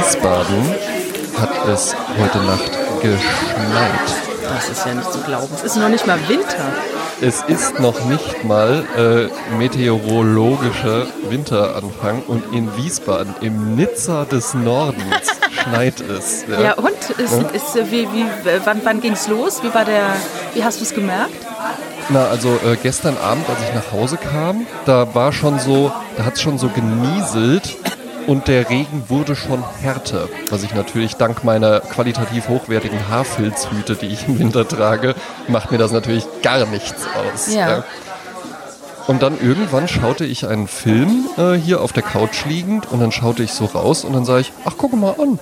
Wiesbaden hat es heute Nacht geschneit. Das ist ja nicht zu glauben. Es ist noch nicht mal Winter. Es ist noch nicht mal äh, meteorologischer Winteranfang und in Wiesbaden, im Nizza des Nordens, schneit es. Ja, ja und? Ist, ja? Ist, wie, wie, wann wann ging es los? Wie, war der, wie hast du es gemerkt? Na, also äh, gestern Abend, als ich nach Hause kam, da war schon so, da hat es schon so genieselt und der Regen wurde schon härter, was ich natürlich dank meiner qualitativ hochwertigen Haarfilzhüte, die ich im Winter trage, macht mir das natürlich gar nichts aus. Ja. ja. Und dann irgendwann schaute ich einen Film äh, hier auf der Couch liegend und dann schaute ich so raus und dann sah ich, ach guck mal an,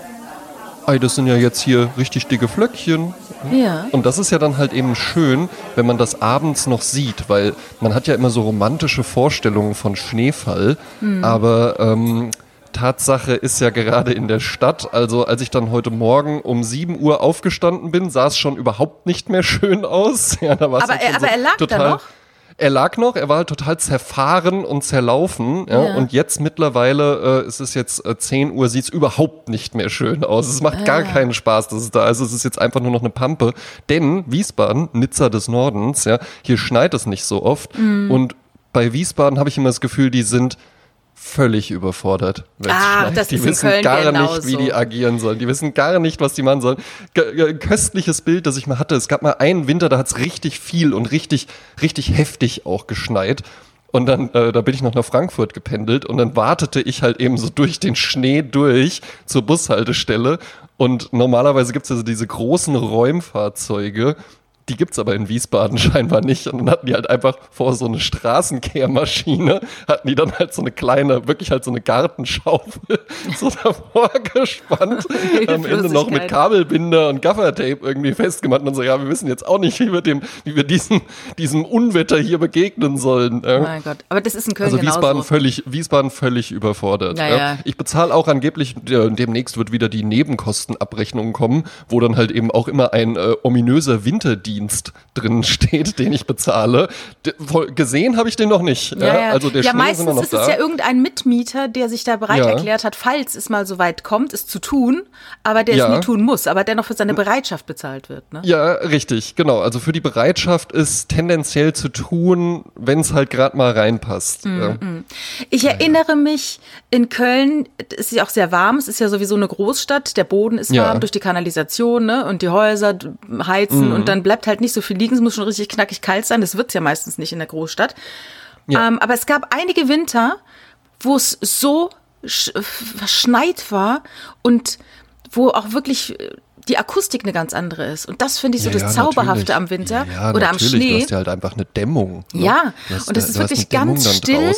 Ei, das sind ja jetzt hier richtig dicke Flöckchen. Ja. Und das ist ja dann halt eben schön, wenn man das abends noch sieht, weil man hat ja immer so romantische Vorstellungen von Schneefall, mhm. aber ähm, Tatsache ist ja gerade in der Stadt. Also als ich dann heute Morgen um 7 Uhr aufgestanden bin, sah es schon überhaupt nicht mehr schön aus. Ja, aber, halt er, aber so er lag total, da noch? Er lag noch, er war halt total zerfahren und zerlaufen. Ja, ja. Und jetzt mittlerweile, äh, es ist jetzt äh, 10 Uhr, sieht es überhaupt nicht mehr schön aus. Es macht gar keinen Spaß, dass es da ist. Es ist jetzt einfach nur noch eine Pampe. Denn Wiesbaden, Nizza des Nordens, ja, hier schneit es nicht so oft. Mhm. Und bei Wiesbaden habe ich immer das Gefühl, die sind völlig überfordert. Ah, das die ist wissen Köln gar genauso. nicht, wie die agieren sollen. Die wissen gar nicht, was die machen sollen. Ein köstliches Bild, das ich mal hatte. Es gab mal einen Winter, da hat es richtig viel und richtig, richtig heftig auch geschneit. Und dann, äh, da bin ich noch nach Frankfurt gependelt und dann wartete ich halt eben so durch den Schnee durch zur Bushaltestelle. Und normalerweise gibt es also diese großen Räumfahrzeuge, die gibt es aber in Wiesbaden scheinbar nicht. Und dann hatten die halt einfach vor so eine Straßenkehrmaschine, hatten die dann halt so eine kleine, wirklich halt so eine Gartenschaufel so davor gespannt. Am Ende noch mit Kabelbinder und Gaffertape irgendwie festgemacht und so, ja, wir wissen jetzt auch nicht, wie wir dem, wie wir diesem, diesem Unwetter hier begegnen sollen. Oh mein Gott, aber das ist in Köln Also Wiesbaden genauso. völlig, Wiesbaden völlig überfordert. Ja, ja. Ich bezahle auch angeblich, demnächst wird wieder die Nebenkostenabrechnung kommen, wo dann halt eben auch immer ein äh, ominöser Winterdienst Dienst drin steht, den ich bezahle. gesehen habe ich den noch nicht. Ja, ja. Also der ja, Schnee meistens ist, ist es ja irgendein Mitmieter, der sich da bereit ja. erklärt hat, falls es mal so weit kommt, es zu tun, aber der es nie tun muss, aber dennoch für seine Bereitschaft bezahlt wird. Ne? Ja, richtig, genau. Also für die Bereitschaft ist tendenziell zu tun, wenn es halt gerade mal reinpasst. -mm. Ich erinnere mich in Köln, es ist ja auch sehr warm, es ist ja sowieso eine Großstadt, der Boden ist warm durch die Kanalisation ne? und die Häuser heizen mm. und dann bleibt halt nicht so viel liegen. Es muss schon richtig knackig kalt sein. Das wird's ja meistens nicht in der Großstadt. Ja. Ähm, aber es gab einige Winter, wo es so verschneit war und wo auch wirklich äh, die Akustik eine ganz andere ist. Und das finde ich so ja, das ja, Zauberhafte natürlich. am Winter ja, oder am Schnee. Du hast ja halt einfach eine Dämmung. Ne? Ja, hast, und es ist wirklich ganz still.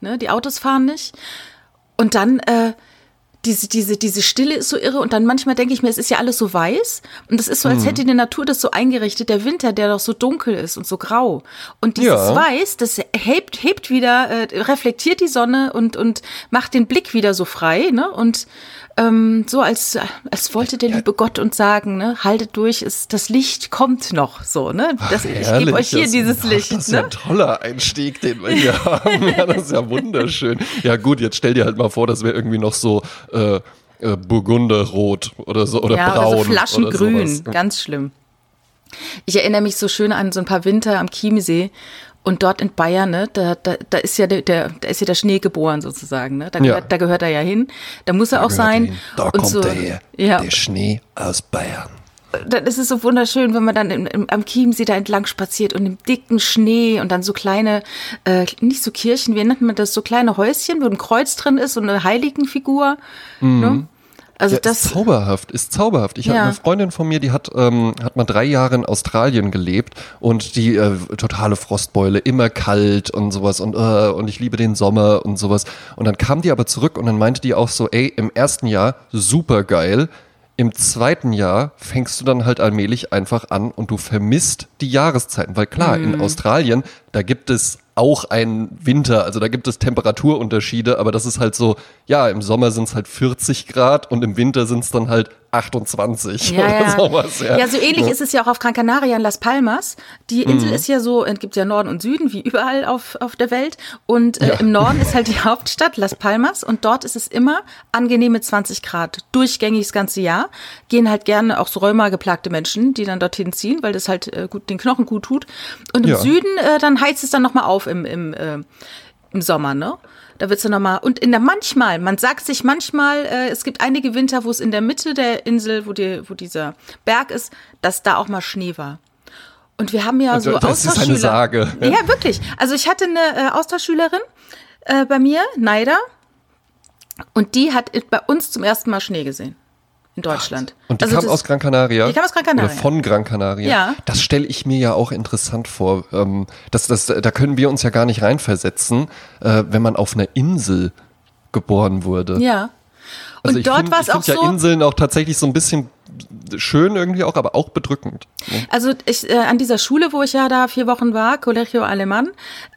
Ne, die Autos fahren nicht. Und dann äh, diese, diese, diese Stille ist so irre und dann manchmal denke ich mir, es ist ja alles so weiß und es ist so, als mhm. hätte die Natur das so eingerichtet, der Winter, der doch so dunkel ist und so grau. Und dieses ja. Weiß, das hebt, hebt wieder, äh, reflektiert die Sonne und, und macht den Blick wieder so frei, ne? Und ähm, so als, als wollte der liebe Gott uns sagen, ne, haltet durch, ist, das Licht kommt noch, so, ne? Das, ach, ich gebe euch hier das, dieses ach, Licht. Das ist ne? ja ein toller Einstieg, den wir hier haben. Ja, das ist ja wunderschön. Ja gut, jetzt stell dir halt mal vor, das wäre irgendwie noch so äh, äh, Burgunderrot oder so oder ja, braun. Oder so Flaschengrün, oder ganz schlimm. Ich erinnere mich so schön an so ein paar Winter am Chiemsee und dort in Bayern, ne, da, da, da ist ja der, der, da ist ja der Schnee geboren sozusagen, ne? Da gehört, ja. da gehört er ja hin. Da muss er da auch sein. Da und kommt so, er her. Ja. Der Schnee aus Bayern. Das ist so wunderschön, wenn man dann im, im, am Chiemsee da entlang spaziert und im dicken Schnee und dann so kleine, äh, nicht so Kirchen, wie nennt man das, so kleine Häuschen, wo ein Kreuz drin ist und eine Heiligenfigur. Mhm. Ne? Also ja, das ist zauberhaft, ist zauberhaft. Ich ja. habe eine Freundin von mir, die hat ähm, hat mal drei Jahre in Australien gelebt und die äh, totale Frostbeule, immer kalt und sowas und äh, und ich liebe den Sommer und sowas. Und dann kam die aber zurück und dann meinte die auch so, ey, im ersten Jahr super geil, im zweiten Jahr fängst du dann halt allmählich einfach an und du vermisst die Jahreszeiten, weil klar, mhm. in Australien, da gibt es auch einen Winter, also da gibt es Temperaturunterschiede, aber das ist halt so, ja, im Sommer sind es halt 40 Grad und im Winter sind es dann halt 28 ja, oder ja. sowas. Ja. ja, so ähnlich ist es ja auch auf Gran Canaria in Las Palmas. Die Insel mhm. ist ja so, es gibt ja Norden und Süden, wie überall auf, auf der Welt. Und äh, ja. im Norden ist halt die Hauptstadt Las Palmas und dort ist es immer angenehme 20 Grad, durchgängig das ganze Jahr. Gehen halt gerne auch so rheumageplagte Menschen, die dann dorthin ziehen, weil das halt äh, gut den Knochen gut tut. Und im ja. Süden, äh, dann heizt es dann nochmal auf im, im, äh, im Sommer, ne? Da wird's dann nochmal. Und in der manchmal, man sagt sich manchmal, äh, es gibt einige Winter, wo es in der Mitte der Insel, wo, die, wo dieser Berg ist, dass da auch mal Schnee war. Und wir haben ja also, so das Austauschschüler. Ist eine Sage. Ja, wirklich. Also ich hatte eine äh, Austauschschülerin äh, bei mir, Naida, und die hat bei uns zum ersten Mal Schnee gesehen in Deutschland. Und die also kam aus Gran Canaria? Die kam aus Gran Canaria. Oder von Gran Canaria? Ja. Das stelle ich mir ja auch interessant vor. Ähm, das, das, da können wir uns ja gar nicht reinversetzen, äh, wenn man auf einer Insel geboren wurde. Ja. Also und dort war es auch so. Ja Inseln auch tatsächlich so ein bisschen schön irgendwie auch, aber auch bedrückend. Ne? Also ich, äh, an dieser Schule, wo ich ja da vier Wochen war, Colegio Alemán,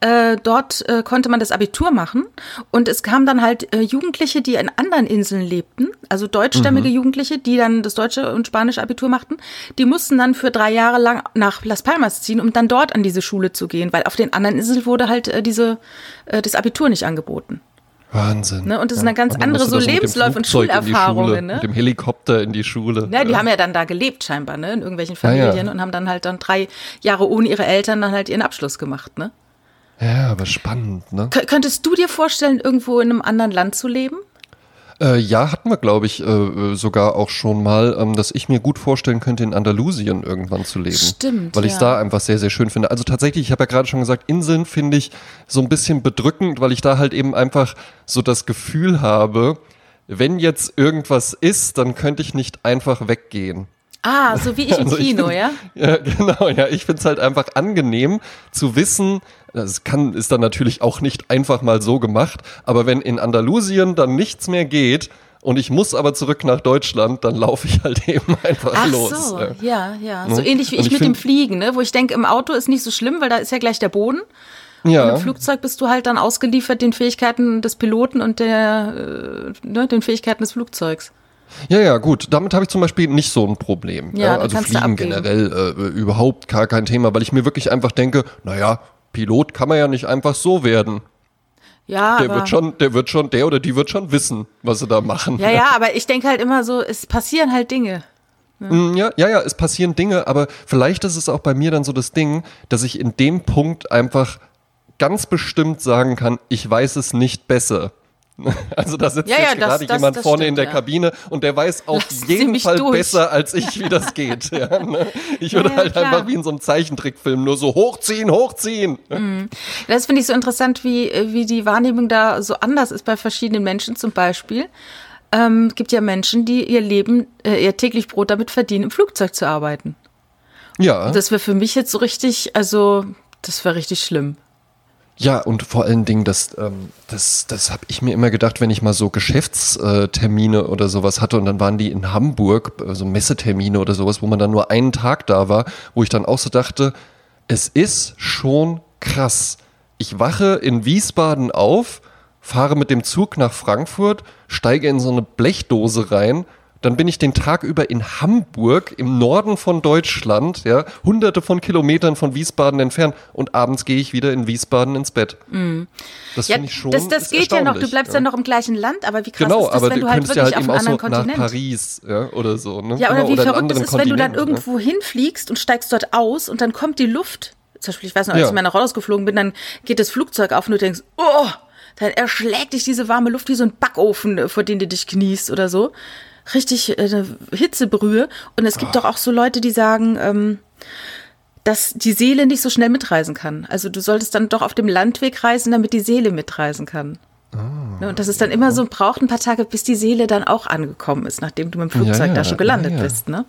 äh, dort äh, konnte man das Abitur machen und es kamen dann halt äh, Jugendliche, die in anderen Inseln lebten, also deutschstämmige mhm. Jugendliche, die dann das deutsche und spanische Abitur machten, die mussten dann für drei Jahre lang nach Las Palmas ziehen, um dann dort an diese Schule zu gehen, weil auf den anderen Inseln wurde halt äh, diese, äh, das Abitur nicht angeboten. Wahnsinn. Ne? Und das ja. sind dann ganz andere so Lebensläufe und Schulerfahrungen. Ne? Mit dem Helikopter in die Schule. Ja, die ja. haben ja dann da gelebt scheinbar, ne? in irgendwelchen Familien ja, und haben dann halt dann drei Jahre ohne ihre Eltern dann halt ihren Abschluss gemacht. Ne? Ja, aber spannend. Ne? Könntest du dir vorstellen, irgendwo in einem anderen Land zu leben? Äh, ja, hatten wir, glaube ich, äh, sogar auch schon mal, ähm, dass ich mir gut vorstellen könnte, in Andalusien irgendwann zu leben. Stimmt. Weil ich es ja. da einfach sehr, sehr schön finde. Also tatsächlich, ich habe ja gerade schon gesagt, Inseln finde ich so ein bisschen bedrückend, weil ich da halt eben einfach so das Gefühl habe, wenn jetzt irgendwas ist, dann könnte ich nicht einfach weggehen. Ah, so wie ich im also Kino, ich find, ja? Ja, genau, ja. Ich finde es halt einfach angenehm zu wissen, das kann, ist dann natürlich auch nicht einfach mal so gemacht, aber wenn in Andalusien dann nichts mehr geht, und ich muss aber zurück nach Deutschland, dann laufe ich halt eben einfach Ach los. So, ja, ja. So ähnlich wie ich, ich, mit dem Fliegen, ne? wo ich denke, im Auto ist nicht so schlimm, weil da ist ja gleich der Boden. Ja. Und im Flugzeug bist du halt dann ausgeliefert den Fähigkeiten des Piloten und der, äh, ne, den Fähigkeiten des Flugzeugs. Ja, ja, gut. Damit habe ich zum Beispiel nicht so ein Problem. Ja, also Fliegen generell äh, überhaupt gar kein Thema, weil ich mir wirklich einfach denke, naja, Pilot kann man ja nicht einfach so werden. Ja, der wird schon, der wird schon, der oder die wird schon wissen, was sie da machen. Ja, ja, aber ich denke halt immer so, es passieren halt Dinge. Ne? Ja, ja, ja, es passieren Dinge, aber vielleicht ist es auch bei mir dann so das Ding, dass ich in dem Punkt einfach ganz bestimmt sagen kann, ich weiß es nicht besser. Also da sitzt ja, jetzt ja, gerade das, jemand das, das vorne stimmt, in der ja. Kabine und der weiß auf Lass jeden Fall durch. besser als ich, wie das geht. ne? Ich würde halt klar. einfach wie in so einem Zeichentrickfilm nur so hochziehen, hochziehen. Mhm. Das finde ich so interessant, wie, wie die Wahrnehmung da so anders ist bei verschiedenen Menschen zum Beispiel. Ähm, gibt ja Menschen, die ihr Leben, äh, ihr täglich Brot damit verdienen, im Flugzeug zu arbeiten. Ja. Das wäre für mich jetzt so richtig, also das wäre richtig schlimm. Ja, und vor allen Dingen, das, ähm, das, das habe ich mir immer gedacht, wenn ich mal so Geschäftstermine oder sowas hatte und dann waren die in Hamburg, so also Messetermine oder sowas, wo man dann nur einen Tag da war, wo ich dann auch so dachte, es ist schon krass. Ich wache in Wiesbaden auf, fahre mit dem Zug nach Frankfurt, steige in so eine Blechdose rein dann bin ich den Tag über in Hamburg im Norden von Deutschland, ja, hunderte von Kilometern von Wiesbaden entfernt und abends gehe ich wieder in Wiesbaden ins Bett. Mm. Das ja, finde ich schon. Das, das geht ja noch, du bleibst ja. ja. noch im gleichen Land, aber wie krass genau, ist das, aber wenn du, halt wirklich halt auf einem anderen so Kontinent. Nach Paris, ja, oder so, ne? Ja, oder genau, wie oder verrückt es ist, wenn du dann irgendwo hinfliegst und steigst dort aus und dann kommt die Luft. Zum Beispiel, ich weiß noch, als ja. ich mal nach Holland geflogen bin, dann geht das Flugzeug auf und du denkst, oh, dann erschlägt dich diese warme Luft wie so ein Backofen, vor den du dich kniest oder so richtig äh, Hitzebrühe. Und es gibt oh. doch auch so Leute, die sagen, ähm, dass die Seele nicht so schnell mitreisen kann. Also du solltest dann doch auf dem Landweg reisen, damit die Seele mitreisen kann. Oh, und dass es dann immer so braucht ein paar Tage, bis die Seele dann auch angekommen ist, nachdem du mit dem Flugzeug ja, ja, da schon gelandet ja, bist, ne?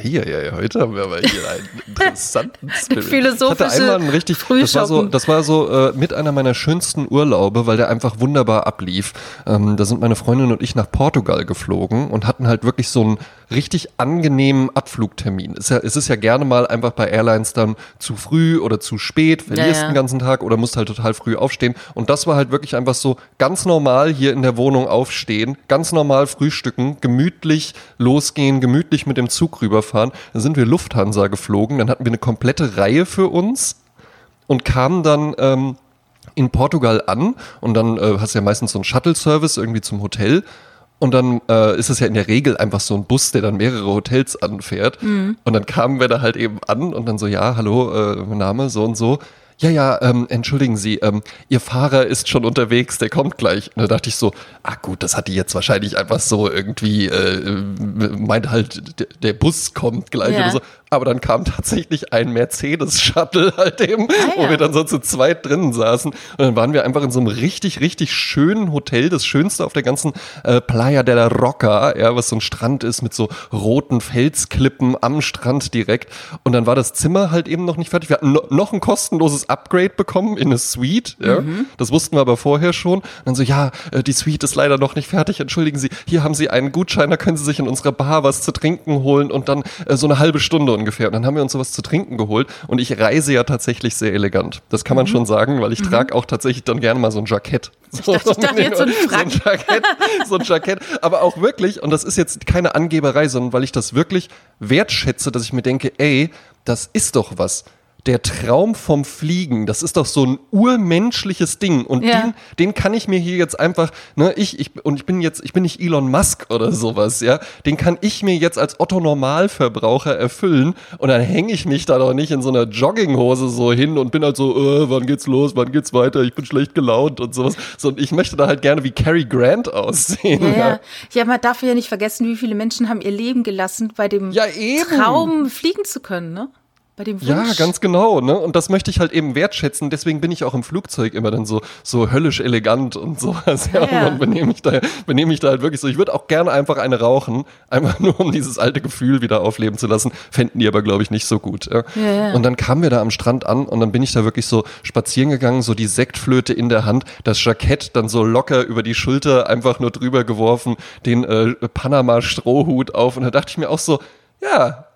Hier, ja, heute haben wir aber hier einen interessanten Spirit. Philosophische ich hatte einmal einen richtig, das war so, das war so äh, mit einer meiner schönsten Urlaube, weil der einfach wunderbar ablief. Ähm, da sind meine Freundin und ich nach Portugal geflogen und hatten halt wirklich so einen richtig angenehmen Abflugtermin. Es ist ja, es ist ja gerne mal einfach bei Airlines dann zu früh oder zu spät, verlierst ja, ja. den ganzen Tag oder musst halt total früh aufstehen. Und das war halt wirklich einfach so ganz normal hier in der Wohnung aufstehen, ganz normal frühstücken, gemütlich losgehen, gemütlich mit dem Zug rüberfahren. Dann sind wir Lufthansa geflogen, dann hatten wir eine komplette Reihe für uns und kamen dann ähm, in Portugal an und dann äh, hast du ja meistens so einen Shuttle-Service irgendwie zum Hotel und dann äh, ist es ja in der Regel einfach so ein Bus, der dann mehrere Hotels anfährt. Mhm. Und dann kamen wir da halt eben an und dann so, ja, hallo, äh, mein Name, so und so. Ja, ja, ähm, entschuldigen Sie, ähm, Ihr Fahrer ist schon unterwegs, der kommt gleich. Und da dachte ich so, ah gut, das hat die jetzt wahrscheinlich einfach so irgendwie, äh, meint halt, der Bus kommt gleich ja. oder so aber dann kam tatsächlich ein Mercedes-Shuttle halt eben, ah, ja. wo wir dann so zu zweit drinnen saßen. Und dann waren wir einfach in so einem richtig, richtig schönen Hotel, das schönste auf der ganzen äh, Playa de la Roca, ja, was so ein Strand ist mit so roten Felsklippen am Strand direkt. Und dann war das Zimmer halt eben noch nicht fertig. Wir hatten no noch ein kostenloses Upgrade bekommen in eine Suite, ja. Mhm. Das wussten wir aber vorher schon. Und dann so, ja, äh, die Suite ist leider noch nicht fertig. Entschuldigen Sie, hier haben Sie einen Gutschein, da können Sie sich in unserer Bar was zu trinken holen und dann äh, so eine halbe Stunde und ungefähr. Und dann haben wir uns sowas zu trinken geholt. Und ich reise ja tatsächlich sehr elegant. Das kann man mhm. schon sagen, weil ich mhm. trage auch tatsächlich dann gerne mal so ein Jackett. Ich dachte, ich dachte jetzt so ein Frack. So ein Jackett, so ein Jackett. Aber auch wirklich, und das ist jetzt keine Angeberei, sondern weil ich das wirklich wertschätze, dass ich mir denke, ey, das ist doch was der Traum vom Fliegen, das ist doch so ein urmenschliches Ding und ja. den, den kann ich mir hier jetzt einfach, ne, ich, ich und ich bin jetzt, ich bin nicht Elon Musk oder sowas, ja, den kann ich mir jetzt als Otto Normalverbraucher erfüllen und dann hänge ich mich da doch nicht in so einer Jogginghose so hin und bin halt so, äh, wann geht's los, wann geht's weiter, ich bin schlecht gelaunt und sowas. So, und ich möchte da halt gerne wie Cary Grant aussehen. Ja, ja. ja, man darf ja nicht vergessen, wie viele Menschen haben ihr Leben gelassen bei dem ja, Traum fliegen zu können, ne? Bei dem Wunsch. Ja, ganz genau, ne? Und das möchte ich halt eben wertschätzen. Deswegen bin ich auch im Flugzeug immer dann so, so höllisch elegant und sowas. Ja, ja. und dann benehme ich da, benehme ich da halt wirklich so. Ich würde auch gerne einfach eine rauchen, einfach nur um dieses alte Gefühl wieder aufleben zu lassen. Fänden die aber, glaube ich, nicht so gut. Ja? Ja, ja. Und dann kamen wir da am Strand an und dann bin ich da wirklich so spazieren gegangen, so die Sektflöte in der Hand, das Jackett dann so locker über die Schulter einfach nur drüber geworfen, den äh, Panama-Strohhut auf. Und da dachte ich mir auch so, ja,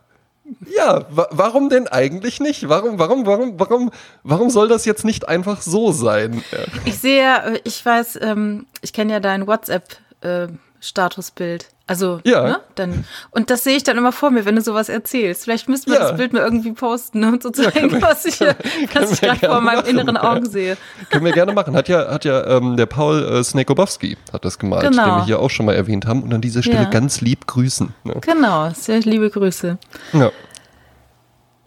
ja, wa warum denn eigentlich nicht? Warum, warum, warum, warum, warum soll das jetzt nicht einfach so sein? Ich sehe, ich weiß, ähm, ich kenne ja dein WhatsApp-Statusbild. Äh, also, ja. Ne, dann, und das sehe ich dann immer vor mir, wenn du sowas erzählst. Vielleicht müssten wir ja. das Bild mal irgendwie posten, ne, um zu zeigen, ja, was ich, was ich gerade vor meinem inneren Augen sehe. Können wir gerne machen. Hat ja, hat ja ähm, der Paul äh, Snekobowski hat das gemalt, genau. den wir hier auch schon mal erwähnt haben. Und an dieser Stelle ganz lieb grüßen. Ne? Genau, sehr liebe Grüße. Ja.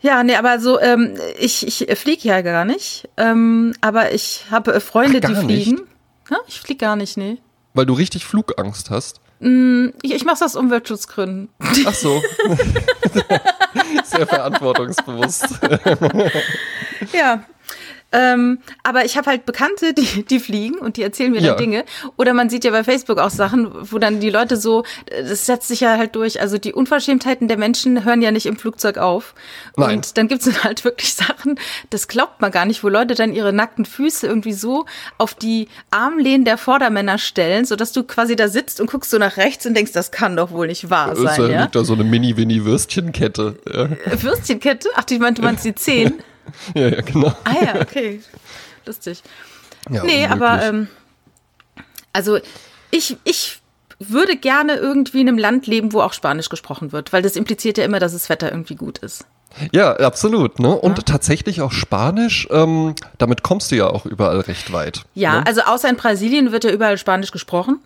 Ja, nee, aber so, ähm, ich, ich fliege ja gar nicht. Ähm, aber ich habe Freunde, Ach, die fliegen. Nicht? Ja, ich fliege gar nicht, nee. Weil du richtig Flugangst hast? Mm, ich, ich mache es aus Umweltschutzgründen. Ach so. Sehr verantwortungsbewusst. ja, ähm, aber ich habe halt Bekannte, die, die fliegen und die erzählen mir dann ja. Dinge. Oder man sieht ja bei Facebook auch Sachen, wo dann die Leute so, das setzt sich ja halt durch. Also die Unverschämtheiten der Menschen hören ja nicht im Flugzeug auf. Nein. Und dann gibt's dann halt wirklich Sachen, das glaubt man gar nicht, wo Leute dann ihre nackten Füße irgendwie so auf die Armlehnen der Vordermänner stellen, sodass du quasi da sitzt und guckst so nach rechts und denkst, das kann doch wohl nicht wahr sein. Da ja? liegt da so eine Mini-Winnie-Würstchenkette. Ja. Würstchenkette? Ach, die meinst, du meinst die Zehen? ja, ja, genau. Ah ja, okay. Lustig. Ja, nee, unmöglich. aber ähm, also ich, ich würde gerne irgendwie in einem Land leben, wo auch Spanisch gesprochen wird, weil das impliziert ja immer, dass das Wetter irgendwie gut ist. Ja, absolut. Ne? Und ja. tatsächlich auch Spanisch, ähm, damit kommst du ja auch überall recht weit. Ja, ne? also außer in Brasilien wird ja überall Spanisch gesprochen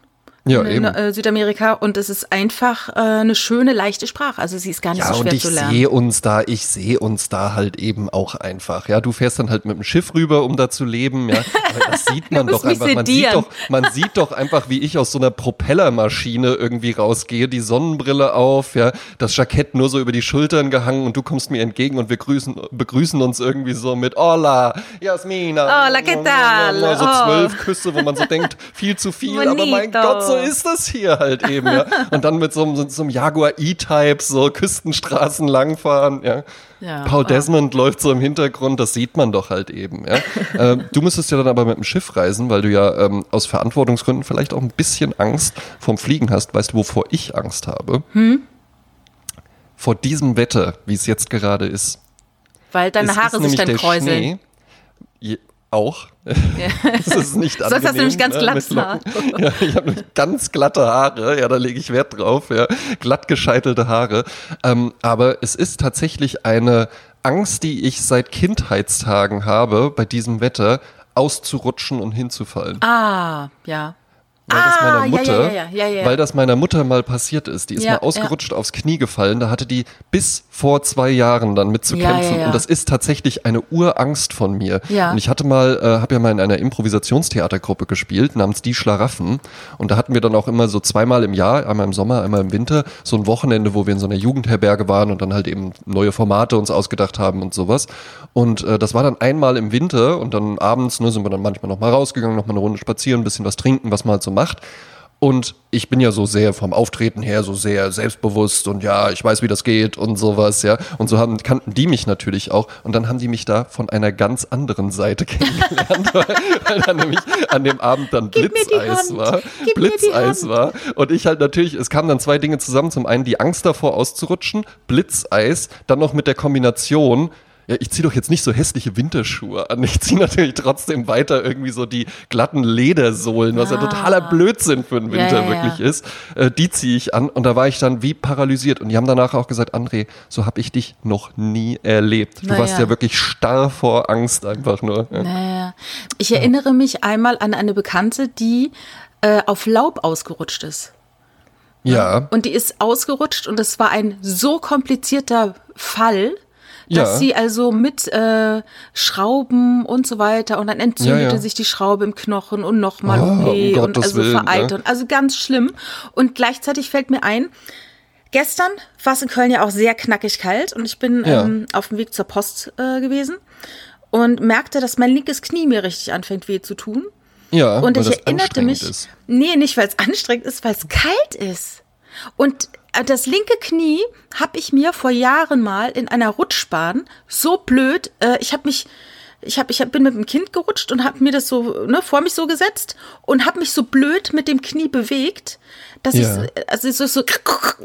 ja, in, eben. Äh, Südamerika und es ist einfach äh, eine schöne, leichte Sprache. Also sie ist gar nicht ja, so schwer zu lernen. Ich sehe uns da, ich sehe uns da halt eben auch einfach. Ja, du fährst dann halt mit dem Schiff rüber, um da zu leben. Ja, aber das sieht man doch einfach. Man sieht doch, man sieht doch einfach, wie ich aus so einer Propellermaschine irgendwie rausgehe, die Sonnenbrille auf, ja, das Jackett nur so über die Schultern gehangen und du kommst mir entgegen und wir grüßen, begrüßen uns irgendwie so mit Hola, Jasmina. Hola, ¿qué tal? So zwölf oh. Küsse, wo man so denkt, viel zu viel, Bonito. aber mein Gott, so so ist das hier halt eben, ja. Und dann mit so einem, so einem Jaguar E-Type so Küstenstraßen langfahren, ja. ja Paul. Desmond läuft so im Hintergrund, das sieht man doch halt eben, ja. äh, du müsstest ja dann aber mit dem Schiff reisen, weil du ja ähm, aus Verantwortungsgründen vielleicht auch ein bisschen Angst vom Fliegen hast. Weißt du, wovor ich Angst habe? Hm? Vor diesem Wetter, wie es jetzt gerade ist. Weil deine Haare sich dann kräuseln. Schnee, auch. Das ist nicht angenehm. Sonst hast du nämlich ganz ne, glattes Haar. Ja, ich habe ganz glatte Haare, ja, da lege ich Wert drauf, ja. Glatt gescheitelte Haare. Ähm, aber es ist tatsächlich eine Angst, die ich seit Kindheitstagen habe, bei diesem Wetter auszurutschen und hinzufallen. Ah, ja weil ah, das meiner Mutter, ja, ja, ja, weil das meiner Mutter mal passiert ist. Die ist mal ausgerutscht aufs Knie gefallen. Da hatte die bis vor zwei Jahren dann mit zu kämpfen. Und das ist tatsächlich eine Urangst von mir. Und ich hatte mal, äh, habe ja mal in einer Improvisationstheatergruppe gespielt namens Die Schlaraffen. Und da hatten wir dann auch immer so zweimal im Jahr, einmal im Sommer, einmal im Winter, so ein Wochenende, wo wir in so einer Jugendherberge waren und dann halt eben neue Formate uns ausgedacht haben und sowas. Und äh, das war dann einmal im Winter und dann abends ne, sind wir dann manchmal noch mal rausgegangen, noch mal eine Runde spazieren, ein bisschen was trinken, was man halt so macht. Und ich bin ja so sehr vom Auftreten her so sehr selbstbewusst und ja, ich weiß, wie das geht und sowas, ja. Und so haben, kannten die mich natürlich auch. Und dann haben die mich da von einer ganz anderen Seite kennengelernt, weil, weil dann nämlich an dem Abend dann Gib Blitzeis war. Gib Blitzeis war. Und ich halt natürlich, es kamen dann zwei Dinge zusammen. Zum einen die Angst davor auszurutschen, Blitzeis, dann noch mit der Kombination, ja, ich ziehe doch jetzt nicht so hässliche Winterschuhe an. Ich ziehe natürlich trotzdem weiter irgendwie so die glatten Ledersohlen, was ja, ja totaler Blödsinn für den Winter ja, ja, wirklich ist. Äh, die ziehe ich an und da war ich dann wie paralysiert. Und die haben danach auch gesagt, André, so habe ich dich noch nie erlebt. Du naja. warst ja wirklich starr vor Angst einfach nur. Naja. Ich erinnere mich einmal an eine Bekannte, die äh, auf Laub ausgerutscht ist. Ja. Und die ist ausgerutscht und es war ein so komplizierter Fall, dass ja. sie also mit äh, Schrauben und so weiter und dann entzündete ja, ja. sich die Schraube im Knochen und nochmal oh, OP um und also Willen, vereitert. Ne? Also ganz schlimm. Und gleichzeitig fällt mir ein, gestern war es in Köln ja auch sehr knackig kalt und ich bin ähm, auf dem Weg zur Post äh, gewesen und merkte, dass mein linkes Knie mir richtig anfängt weh zu tun. Ja, und ich erinnerte mich, ist. nee, nicht weil es anstrengend ist, weil es kalt ist. Und das linke Knie habe ich mir vor Jahren mal in einer Rutschbahn so blöd, äh, ich habe mich ich hab, ich hab, bin mit dem Kind gerutscht und habe mir das so ne, vor mich so gesetzt und habe mich so blöd mit dem Knie bewegt, dass ja. ich also so, so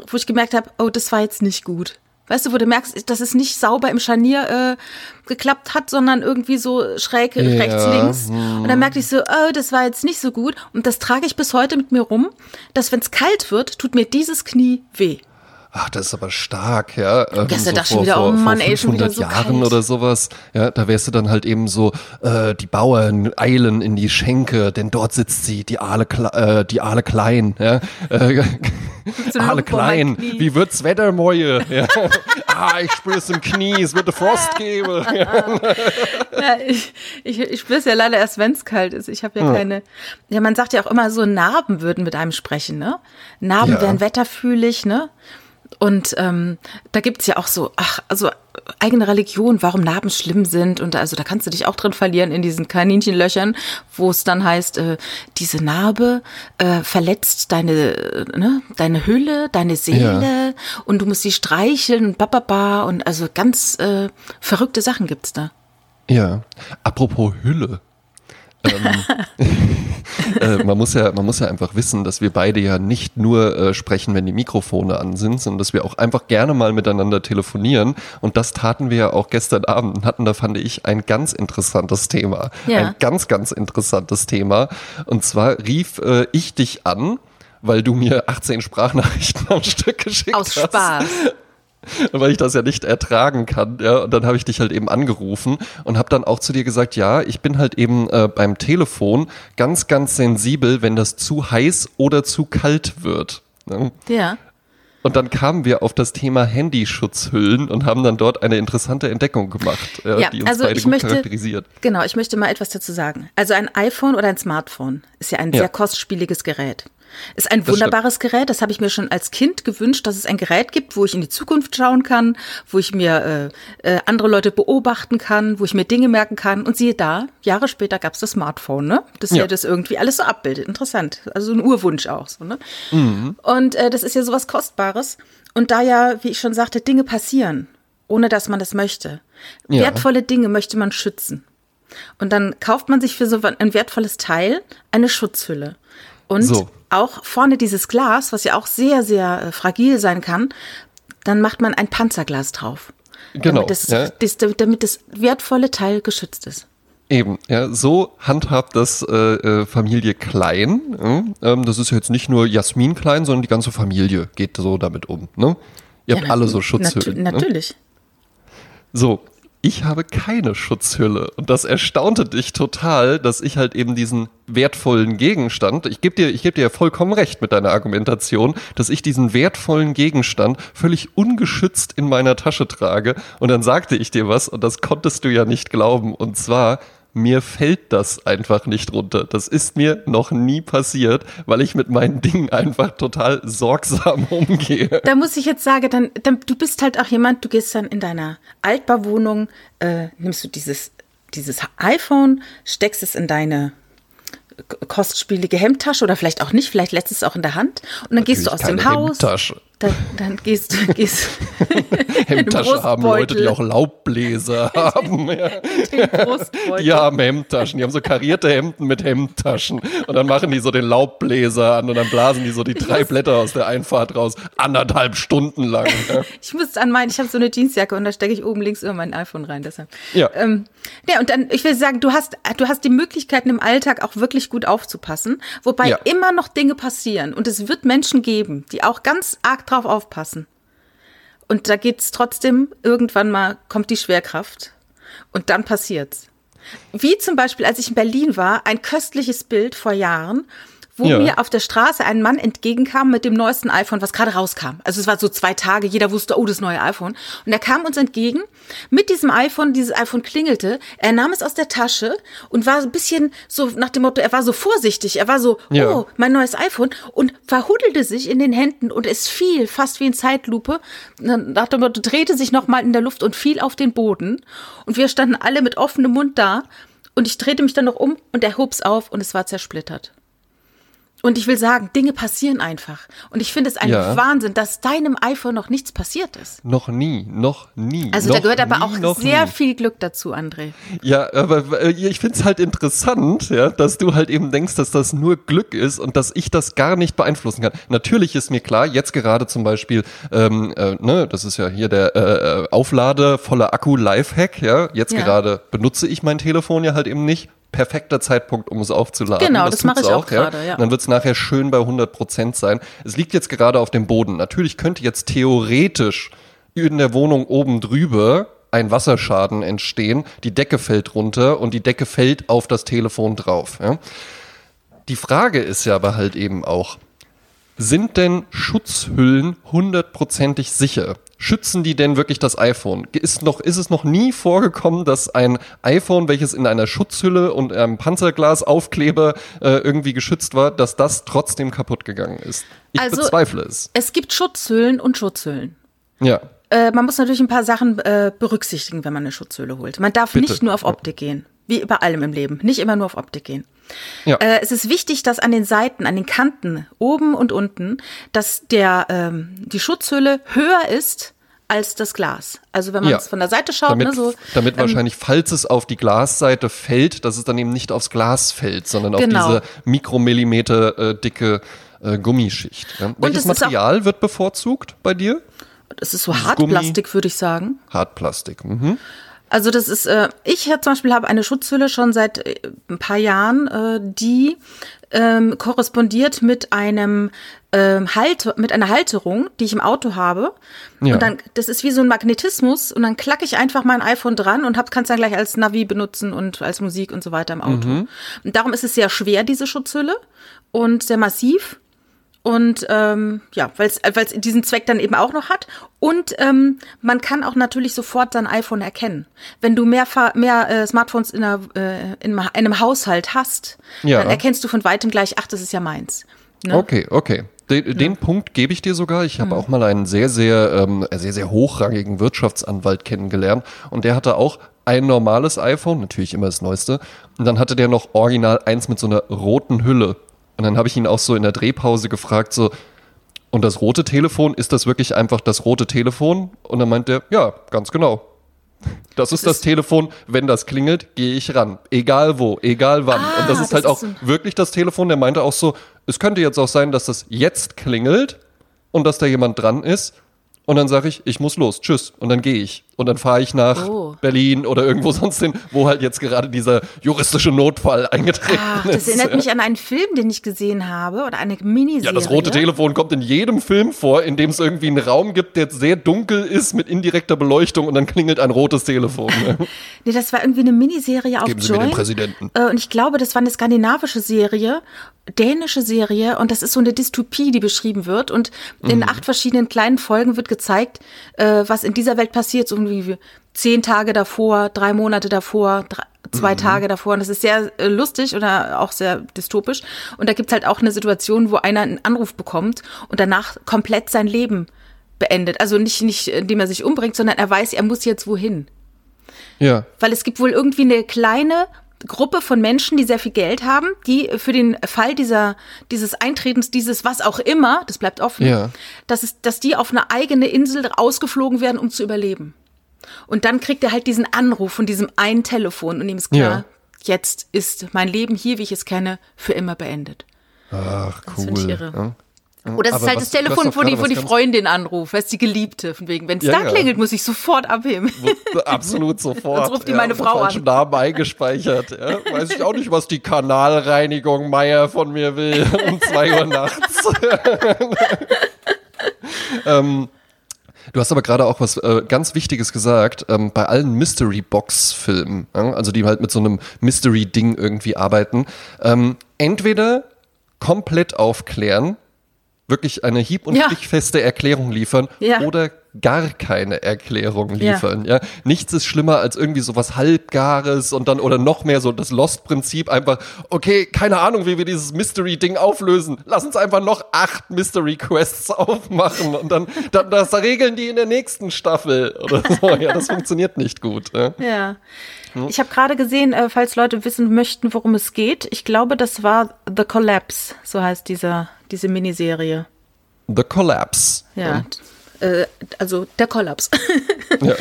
wo ich gemerkt habe, oh, das war jetzt nicht gut. Weißt du, wo du merkst, dass es nicht sauber im Scharnier äh, geklappt hat, sondern irgendwie so schräg ja. rechts, links. Und dann merkte ich so, oh, das war jetzt nicht so gut. Und das trage ich bis heute mit mir rum, dass wenn es kalt wird, tut mir dieses Knie weh. Ach, das ist aber stark, ja. Ähm, Gestern so dachte ich wieder, vor, oh Mann, vor 500 ey, schon wieder so Jahren kalt. oder sowas. Ja, da wärst du dann halt eben so, äh, die Bauern eilen in die Schenke, denn dort sitzt sie, die Aale, äh, die Aale Klein, ja. Äh, Aale Klein, wie wird's Wetter, Moje? Ja. ah, ich spüre es im Knie, es wird eine Frost geben. Ja. ja ich ich, ich spüre es ja leider erst, wenn es kalt ist. Ich habe ja, ja, keine, ja, man sagt ja auch immer so, Narben würden mit einem sprechen, ne? Narben ja. wären wetterfühlig, ne? Und ähm, da gibt's ja auch so, ach, also eigene Religion, warum Narben schlimm sind. Und also da kannst du dich auch drin verlieren in diesen Kaninchenlöchern, wo es dann heißt, äh, diese Narbe äh, verletzt deine, äh, ne, deine Hülle, deine Seele ja. und du musst sie streicheln und bababa und also ganz äh, verrückte Sachen gibt's da. Ja, apropos Hülle ähm, äh, man, muss ja, man muss ja einfach wissen, dass wir beide ja nicht nur äh, sprechen, wenn die Mikrofone an sind, sondern dass wir auch einfach gerne mal miteinander telefonieren. Und das taten wir ja auch gestern Abend und hatten da, fand ich, ein ganz interessantes Thema. Ja. Ein ganz, ganz interessantes Thema. Und zwar rief äh, ich dich an, weil du mir 18 Sprachnachrichten am Stück geschickt Aus hast. Aus Spaß. weil ich das ja nicht ertragen kann. Ja, und dann habe ich dich halt eben angerufen und habe dann auch zu dir gesagt, ja, ich bin halt eben äh, beim Telefon ganz, ganz sensibel, wenn das zu heiß oder zu kalt wird. Ne? Ja. Und dann kamen wir auf das Thema Handyschutzhüllen und haben dann dort eine interessante Entdeckung gemacht, äh, ja, die uns also beide gut möchte, charakterisiert. Genau, ich möchte mal etwas dazu sagen. Also ein iPhone oder ein Smartphone ist ja ein ja. sehr kostspieliges Gerät. Ist ein wunderbares Gerät. Das habe ich mir schon als Kind gewünscht, dass es ein Gerät gibt, wo ich in die Zukunft schauen kann, wo ich mir äh, äh, andere Leute beobachten kann, wo ich mir Dinge merken kann. Und siehe da, Jahre später gab es das Smartphone, ne? Das ja das irgendwie alles so abbildet. Interessant. Also ein Urwunsch auch so, ne? Mhm. Und äh, das ist ja sowas Kostbares. Und da ja, wie ich schon sagte, Dinge passieren, ohne dass man das möchte. Ja. Wertvolle Dinge möchte man schützen. Und dann kauft man sich für so ein wertvolles Teil eine Schutzhülle. Und so. auch vorne dieses Glas, was ja auch sehr, sehr äh, fragil sein kann, dann macht man ein Panzerglas drauf. Genau. Damit das, ja. das, damit das wertvolle Teil geschützt ist. Eben, ja, so handhabt das äh, äh Familie Klein. Ähm, das ist jetzt nicht nur Jasmin Klein, sondern die ganze Familie geht so damit um. Ne? Ihr ja, habt alle so Schutzhüllen. Nat natürlich. Ne? So, ich habe keine Schutzhülle. Und das erstaunte dich total, dass ich halt eben diesen wertvollen Gegenstand, ich gebe dir, ich gebe dir vollkommen recht mit deiner Argumentation, dass ich diesen wertvollen Gegenstand völlig ungeschützt in meiner Tasche trage. Und dann sagte ich dir was und das konntest du ja nicht glauben. Und zwar, mir fällt das einfach nicht runter. Das ist mir noch nie passiert, weil ich mit meinen Dingen einfach total sorgsam umgehe. Da muss ich jetzt sagen, dann, dann du bist halt auch jemand, du gehst dann in deiner Altbauwohnung, äh, nimmst du dieses, dieses iPhone, steckst es in deine kostspielige Hemdtasche oder vielleicht auch nicht, vielleicht lässt es auch in der Hand und dann Natürlich gehst du aus dem Haus. Hemdtasche. Dann, dann gehst du. Gehst Hemdtasche haben Leute, die auch Laubbläser haben. Ja. Die haben Hemdtaschen. Die haben so karierte Hemden mit Hemdtaschen. Und dann machen die so den Laubbläser an und dann blasen die so die drei Blätter aus der Einfahrt raus. Anderthalb Stunden lang. Ja. ich muss an meinen, ich habe so eine Jeansjacke und da stecke ich oben links immer mein iPhone rein. Deshalb. Ja. Ähm, ja, und dann, ich will sagen, du hast, du hast die Möglichkeiten im Alltag auch wirklich gut aufzupassen, wobei ja. immer noch Dinge passieren. Und es wird Menschen geben, die auch ganz arg drauf aufpassen. Und da geht's trotzdem, irgendwann mal kommt die Schwerkraft und dann passiert's. Wie zum Beispiel, als ich in Berlin war, ein köstliches Bild vor Jahren, wo ja. mir auf der Straße ein Mann entgegenkam mit dem neuesten iPhone, was gerade rauskam. Also es war so zwei Tage, jeder wusste, oh, das neue iPhone. Und er kam uns entgegen mit diesem iPhone, dieses iPhone klingelte, er nahm es aus der Tasche und war ein bisschen so nach dem Motto, er war so vorsichtig, er war so, ja. oh, mein neues iPhone und verhuddelte sich in den Händen und es fiel fast wie in Zeitlupe. Nach dem Motto, drehte sich nochmal in der Luft und fiel auf den Boden. Und wir standen alle mit offenem Mund da. Und ich drehte mich dann noch um und er hob's auf und es war zersplittert. Und ich will sagen, Dinge passieren einfach. Und ich finde es ein ja. Wahnsinn, dass deinem iPhone noch nichts passiert ist. Noch nie, noch nie. Also da gehört aber nie, auch sehr nie. viel Glück dazu, André. Ja, aber äh, ich finde es halt interessant, ja, dass du halt eben denkst, dass das nur Glück ist und dass ich das gar nicht beeinflussen kann. Natürlich ist mir klar, jetzt gerade zum Beispiel, ähm, äh, ne, das ist ja hier der äh, äh Auflade voller Akku Lifehack, ja. Jetzt ja. gerade benutze ich mein Telefon ja halt eben nicht perfekter Zeitpunkt, um es aufzuladen. Genau, das, das mache ich auch, auch gerade. Ja. Ja. Dann wird es nachher schön bei 100 Prozent sein. Es liegt jetzt gerade auf dem Boden. Natürlich könnte jetzt theoretisch in der Wohnung oben drüber ein Wasserschaden entstehen. Die Decke fällt runter und die Decke fällt auf das Telefon drauf. Ja. Die Frage ist ja aber halt eben auch, sind denn Schutzhüllen hundertprozentig sicher? Schützen die denn wirklich das iPhone? Ist, noch, ist es noch nie vorgekommen, dass ein iPhone, welches in einer Schutzhülle und einem Panzerglasaufkleber äh, irgendwie geschützt war, dass das trotzdem kaputt gegangen ist? Ich also, bezweifle es. Es gibt Schutzhüllen und Schutzhüllen. Ja. Äh, man muss natürlich ein paar Sachen äh, berücksichtigen, wenn man eine Schutzhülle holt. Man darf Bitte. nicht nur auf Optik gehen. Wie bei allem im Leben. Nicht immer nur auf Optik gehen. Ja. Äh, es ist wichtig, dass an den Seiten, an den Kanten, oben und unten, dass der, ähm, die Schutzhülle höher ist als das Glas. Also wenn man es ja. von der Seite schaut, damit, ne, so. Damit ähm, wahrscheinlich, falls es auf die Glasseite fällt, dass es dann eben nicht aufs Glas fällt, sondern genau. auf diese Mikromillimeter äh, dicke äh, Gummischicht. Ja. Welches Material wird bevorzugt bei dir? Das ist so Hartplastik, würde ich sagen. Hartplastik. Mhm. Also das ist, äh, ich zum Beispiel habe eine Schutzhülle schon seit äh, ein paar Jahren, äh, die ähm, korrespondiert mit einem ähm, halt, mit einer Halterung, die ich im Auto habe. Ja. Und dann, das ist wie so ein Magnetismus und dann klacke ich einfach mein iPhone dran und kann es dann gleich als Navi benutzen und als Musik und so weiter im Auto. Mhm. Und darum ist es sehr schwer, diese Schutzhülle und sehr massiv. Und ähm, ja, weil es diesen Zweck dann eben auch noch hat. Und ähm, man kann auch natürlich sofort sein iPhone erkennen. Wenn du mehr, mehr äh, Smartphones in, einer, äh, in einem Haushalt hast, ja. dann erkennst du von weitem gleich, ach, das ist ja meins. Ne? Okay, okay. Den, den Punkt gebe ich dir sogar. Ich habe mhm. auch mal einen sehr, sehr, ähm, sehr, sehr hochrangigen Wirtschaftsanwalt kennengelernt und der hatte auch ein normales iPhone, natürlich immer das neueste, und dann hatte der noch original eins mit so einer roten Hülle. Und dann habe ich ihn auch so in der Drehpause gefragt, so, und das rote Telefon, ist das wirklich einfach das rote Telefon? Und dann meint er, ja, ganz genau. Das ist das, das Telefon, wenn das klingelt, gehe ich ran. Egal wo, egal wann. Ah, und das ist das halt ist auch wirklich das Telefon. Der meinte auch so, es könnte jetzt auch sein, dass das jetzt klingelt und dass da jemand dran ist. Und dann sage ich, ich muss los, tschüss. Und dann gehe ich. Und dann fahre ich nach oh. Berlin oder irgendwo sonst hin, wo halt jetzt gerade dieser juristische Notfall eingetreten Ach, das ist. Das erinnert mich an einen Film, den ich gesehen habe oder eine Miniserie. Ja, das rote Telefon kommt in jedem Film vor, in dem es irgendwie einen Raum gibt, der sehr dunkel ist mit indirekter Beleuchtung und dann klingelt ein rotes Telefon. nee, das war irgendwie eine Miniserie auf Geben Sie Joy. Mir den Präsidenten. Äh, und ich glaube, das war eine skandinavische Serie dänische Serie und das ist so eine Dystopie, die beschrieben wird. Und in mhm. acht verschiedenen kleinen Folgen wird gezeigt, äh, was in dieser Welt passiert, so irgendwie zehn Tage davor, drei Monate davor, drei, zwei mhm. Tage davor. Und das ist sehr äh, lustig oder auch sehr dystopisch. Und da gibt's halt auch eine Situation, wo einer einen Anruf bekommt und danach komplett sein Leben beendet. Also nicht, nicht, indem er sich umbringt, sondern er weiß, er muss jetzt wohin. Ja. Weil es gibt wohl irgendwie eine kleine Gruppe von Menschen, die sehr viel Geld haben, die für den Fall dieser, dieses Eintretens, dieses was auch immer, das bleibt offen, ja. dass, es, dass die auf eine eigene Insel ausgeflogen werden, um zu überleben. Und dann kriegt er halt diesen Anruf von diesem einen Telefon und ihm ist klar, ja. jetzt ist mein Leben hier, wie ich es kenne, für immer beendet. Ach, cool. Das ich irre. Ja. Oder es ist halt was, das Telefon, wo die, wo die Freundin anruft, weißt die Geliebte. Von wegen, wenn es ja, da ja. klingelt, muss ich sofort abheben. Absolut sofort. Sonst ruft die ja, meine Frau an. Namen eingespeichert. Ja. Weiß ich auch nicht, was die Kanalreinigung Meier von mir will um zwei Uhr nachts. ähm, Du hast aber gerade auch was äh, ganz Wichtiges gesagt. Ähm, bei allen Mystery Box Filmen, ja, also die halt mit so einem Mystery Ding irgendwie arbeiten, ähm, entweder komplett aufklären wirklich eine hieb- und ja. stichfeste Erklärung liefern ja. oder gar keine Erklärung liefern. Ja. ja. Nichts ist schlimmer als irgendwie so was Halbgares und dann oder noch mehr so das Lost-Prinzip einfach, okay, keine Ahnung, wie wir dieses Mystery-Ding auflösen. Lass uns einfach noch acht Mystery-Quests aufmachen und dann, dann das regeln die in der nächsten Staffel oder so. Ja, das funktioniert nicht gut. Ja. ja. Hm? Ich habe gerade gesehen, äh, falls Leute wissen möchten, worum es geht. Ich glaube, das war The Collapse, so heißt dieser, diese Miniserie. The Collapse. Ja, äh, also der Kollaps. ja.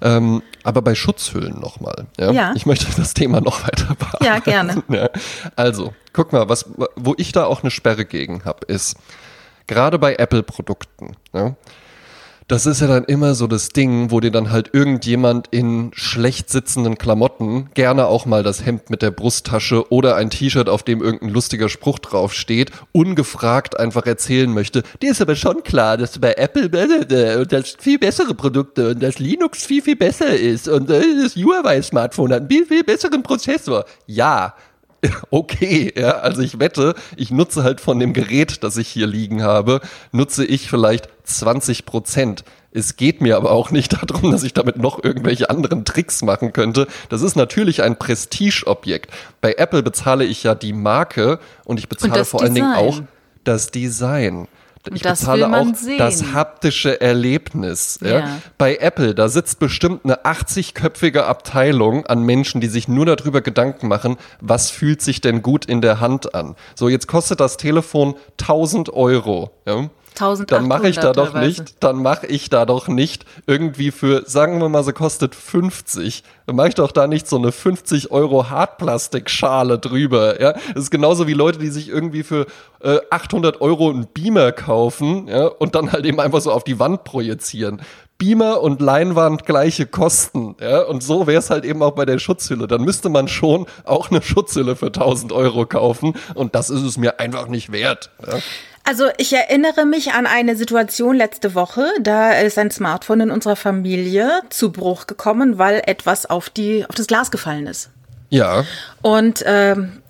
Ähm, aber bei Schutzhüllen nochmal. Ja? ja? Ich möchte das Thema noch weiter bearbeiten. Ja, gerne. Ja. Also, guck mal, was, wo ich da auch eine Sperre gegen habe, ist gerade bei Apple-Produkten. Ja? Das ist ja dann immer so das Ding, wo dir dann halt irgendjemand in schlecht sitzenden Klamotten gerne auch mal das Hemd mit der Brusttasche oder ein T-Shirt, auf dem irgendein lustiger Spruch draufsteht, ungefragt einfach erzählen möchte. Dir ist aber schon klar, dass bei Apple und das viel bessere Produkte und das Linux viel, viel besser ist und äh, das Huawei-Smartphone hat einen viel, viel besseren Prozessor. Ja, okay, ja, also ich wette, ich nutze halt von dem Gerät, das ich hier liegen habe, nutze ich vielleicht 20 Prozent. Es geht mir aber auch nicht darum, dass ich damit noch irgendwelche anderen Tricks machen könnte. Das ist natürlich ein Prestigeobjekt. Bei Apple bezahle ich ja die Marke und ich bezahle und vor Design. allen Dingen auch das Design ich das bezahle auch sehen. das haptische Erlebnis. Ja. ja. Bei Apple, da sitzt bestimmt eine 80-köpfige Abteilung an Menschen, die sich nur darüber Gedanken machen, was fühlt sich denn gut in der Hand an. So, jetzt kostet das Telefon 1000 Euro. Ja. 1800 dann mache ich da doch nicht, dann mache ich da doch nicht irgendwie für, sagen wir mal, sie kostet 50. Dann mache ich doch da nicht so eine 50 Euro Hartplastikschale drüber. Ja, das ist genauso wie Leute, die sich irgendwie für äh, 800 Euro einen Beamer kaufen, ja, und dann halt eben einfach so auf die Wand projizieren. Beamer und Leinwand gleiche Kosten. Ja? Und so wäre es halt eben auch bei der Schutzhülle. Dann müsste man schon auch eine Schutzhülle für 1000 Euro kaufen. Und das ist es mir einfach nicht wert. Ja? Also ich erinnere mich an eine Situation letzte Woche. Da ist ein Smartphone in unserer Familie zu Bruch gekommen, weil etwas auf, die, auf das Glas gefallen ist. Ja. Und ähm,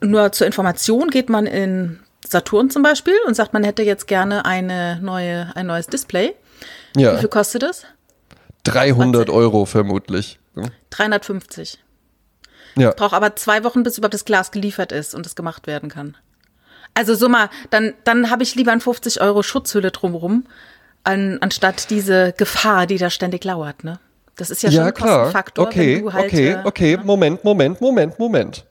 nur zur Information geht man in Saturn zum Beispiel und sagt, man hätte jetzt gerne eine neue, ein neues Display. Ja. Wie viel kostet es? 300 Euro vermutlich. 350. Ja. Braucht aber zwei Wochen, bis überhaupt das Glas geliefert ist und es gemacht werden kann. Also so mal, dann, dann habe ich lieber ein 50 Euro Schutzhülle drumrum, an, anstatt diese Gefahr, die da ständig lauert, ne? Das ist ja, schon ein klar. Kostenfaktor. Okay, halt, okay, äh, okay, ja. Moment, Moment, Moment, Moment.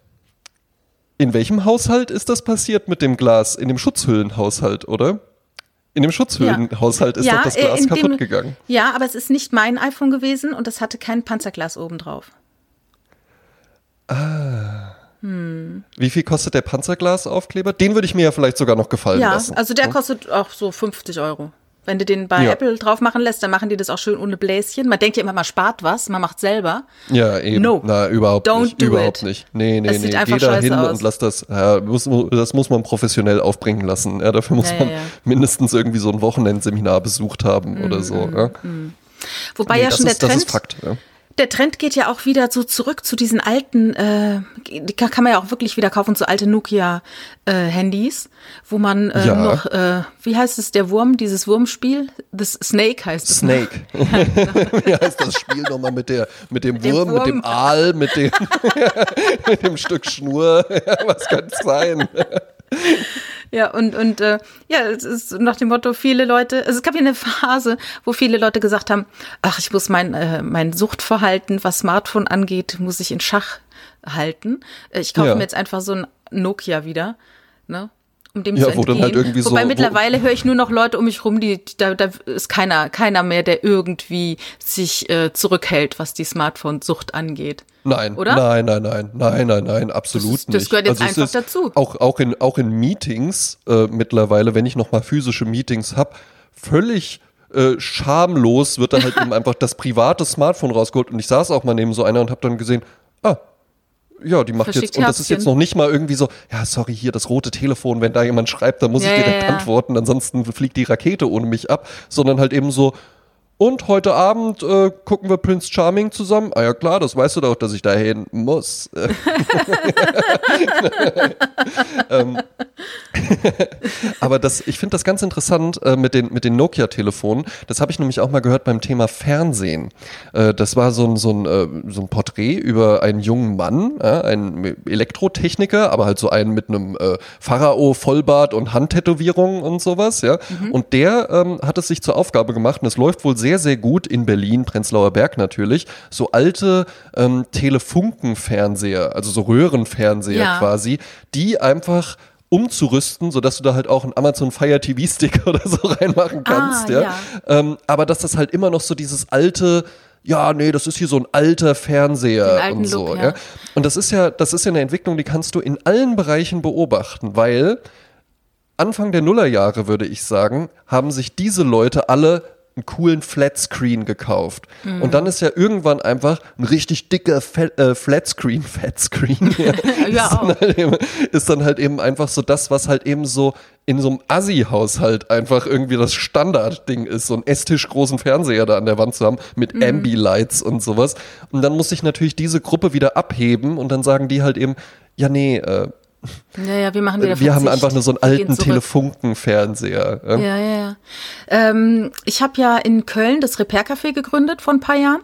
In welchem Haushalt ist das passiert mit dem Glas? In dem Schutzhüllenhaushalt, oder? In dem Schutzhüllenhaushalt ja. ist ja, doch das Glas dem, kaputt gegangen. Ja, aber es ist nicht mein iPhone gewesen und es hatte kein Panzerglas oben drauf. Ah. Hm. Wie viel kostet der Panzerglasaufkleber? Den würde ich mir ja vielleicht sogar noch gefallen ja, lassen. Ja, also der hm? kostet auch so 50 Euro. Wenn du den bei ja. Apple drauf machen lässt, dann machen die das auch schön ohne Bläschen. Man denkt ja immer, man spart was, man macht selber. Ja, eben. No. Na, überhaupt Don't nicht. Do überhaupt it. nicht. Nee, nee, es nee. Geh da hin aus. und lass das, ja, muss, das muss man professionell aufbringen lassen. Ja, dafür muss ja, man mindestens irgendwie so ein Wochenendseminar besucht haben mm, oder so. Mm, mm. Wobei nee, ja schon ist, der Trend, Fakt, ja der Trend geht ja auch wieder so zurück zu diesen alten, äh, die kann man ja auch wirklich wieder kaufen, so alte Nokia-Handys, äh, wo man äh, ja. noch, äh, wie heißt es, der Wurm, dieses Wurmspiel? Das Snake heißt es. Snake. wie heißt das Spiel nochmal mit, der, mit dem Wurm, Wurm, mit dem Aal, mit dem, mit dem Stück Schnur? Was kann es sein? Ja, und, und äh, ja, es ist nach dem Motto, viele Leute, also es gab ja eine Phase, wo viele Leute gesagt haben, ach, ich muss mein, äh, mein Suchtverhalten, was Smartphone angeht, muss ich in Schach halten. Äh, ich kaufe ja. mir jetzt einfach so ein Nokia wieder. Ne? um dem ja, zu entgehen. Halt irgendwie Wobei so, mittlerweile höre ich nur noch Leute um mich rum, die, da, da ist keiner, keiner mehr, der irgendwie sich äh, zurückhält, was die Smartphone-Sucht angeht. Nein, oder? Nein, nein, nein, nein, nein, nein, absolut das, nicht. Das gehört jetzt also einfach dazu. Auch, auch, in, auch in Meetings äh, mittlerweile, wenn ich noch mal physische Meetings habe, völlig äh, schamlos wird da halt eben einfach das private Smartphone rausgeholt und ich saß auch mal neben so einer und habe dann gesehen, ah, ja, die macht jetzt, und das ist jetzt noch nicht mal irgendwie so, ja, sorry, hier das rote Telefon, wenn da jemand schreibt, dann muss ja, ich direkt ja, ja. antworten, ansonsten fliegt die Rakete ohne mich ab, sondern halt eben so, und heute Abend äh, gucken wir Prince Charming zusammen. Ah ja klar, das weißt du doch, dass ich dahin muss. ähm, aber das, ich finde das ganz interessant äh, mit den, mit den Nokia-Telefonen. Das habe ich nämlich auch mal gehört beim Thema Fernsehen. Äh, das war so ein, so, ein, äh, so ein Porträt über einen jungen Mann, einen Elektrotechniker, aber halt so einen mit einem äh, Pharao-Vollbart und Handtätowierungen und sowas. Ja? Mhm. Und der ähm, hat es sich zur Aufgabe gemacht und es läuft wohl sehr, sehr gut in Berlin, Prenzlauer Berg natürlich, so alte ähm, Telefunken-Fernseher, also so Röhrenfernseher ja. quasi, die einfach umzurüsten, sodass du da halt auch einen Amazon Fire TV Stick oder so reinmachen kannst, ah, ja. ja. Ähm, aber dass das halt immer noch so dieses alte, ja, nee, das ist hier so ein alter Fernseher und so, Look, ja. ja. Und das ist ja, das ist ja eine Entwicklung, die kannst du in allen Bereichen beobachten, weil Anfang der Nullerjahre, würde ich sagen, haben sich diese Leute alle einen coolen Flatscreen gekauft. Mhm. Und dann ist ja irgendwann einfach ein richtig dicker Fat, äh, Flatscreen, Fatscreen, ja, ja ist, dann halt eben, ist dann halt eben einfach so das, was halt eben so in so einem Assi-Haushalt einfach irgendwie das Standardding ist, so einen Esstisch großen Fernseher da an der Wand zu haben mit mhm. Ambilights und sowas. Und dann muss sich natürlich diese Gruppe wieder abheben und dann sagen die halt eben, ja nee, äh, ja, ja, wir machen wieder Wir haben einfach nur so einen alten Telefunken-Fernseher. Ja, ja, ja. Ähm, ich habe ja in Köln das Repair-Café gegründet vor ein paar Jahren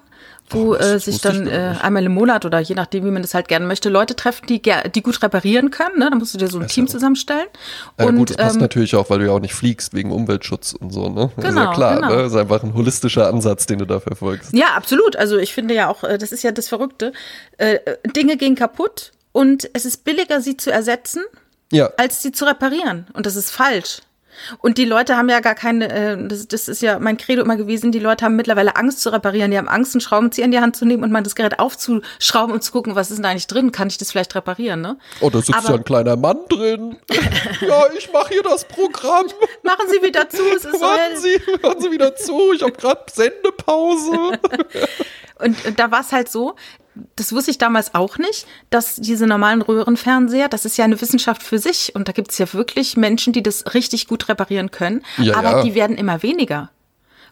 wo äh, sich dann äh, einmal im Monat oder je nachdem, wie man das halt gerne möchte, Leute treffen, die, die gut reparieren können. Ne? Da musst du dir so ein Team zusammenstellen. Ja, und, gut, das passt ähm, natürlich auch, weil du ja auch nicht fliegst wegen Umweltschutz und so. Ne? Genau, ist ja genau, klar. Genau. Ne? Das ist einfach ein holistischer Ansatz, den du da verfolgst. Ja, absolut. Also ich finde ja auch, äh, das ist ja das Verrückte. Äh, Dinge gehen kaputt und es ist billiger, sie zu ersetzen, ja. als sie zu reparieren. Und das ist falsch. Und die Leute haben ja gar keine, äh, das, das ist ja mein Credo immer gewesen, die Leute haben mittlerweile Angst zu reparieren. Die haben Angst, einen Schraubenzieher in die Hand zu nehmen und mal das Gerät aufzuschrauben und zu gucken, was ist denn da eigentlich drin? Kann ich das vielleicht reparieren, ne? Oh, da sitzt Aber, ja ein kleiner Mann drin. ja, ich mache hier das Programm. Machen Sie wieder zu, es ist Machen Sie, machen Sie wieder zu, ich habe gerade Sendepause. und, und da war es halt so, das wusste ich damals auch nicht, dass diese normalen Röhrenfernseher, das ist ja eine Wissenschaft für sich und da gibt es ja wirklich Menschen, die das richtig gut reparieren können, ja, aber ja. die werden immer weniger,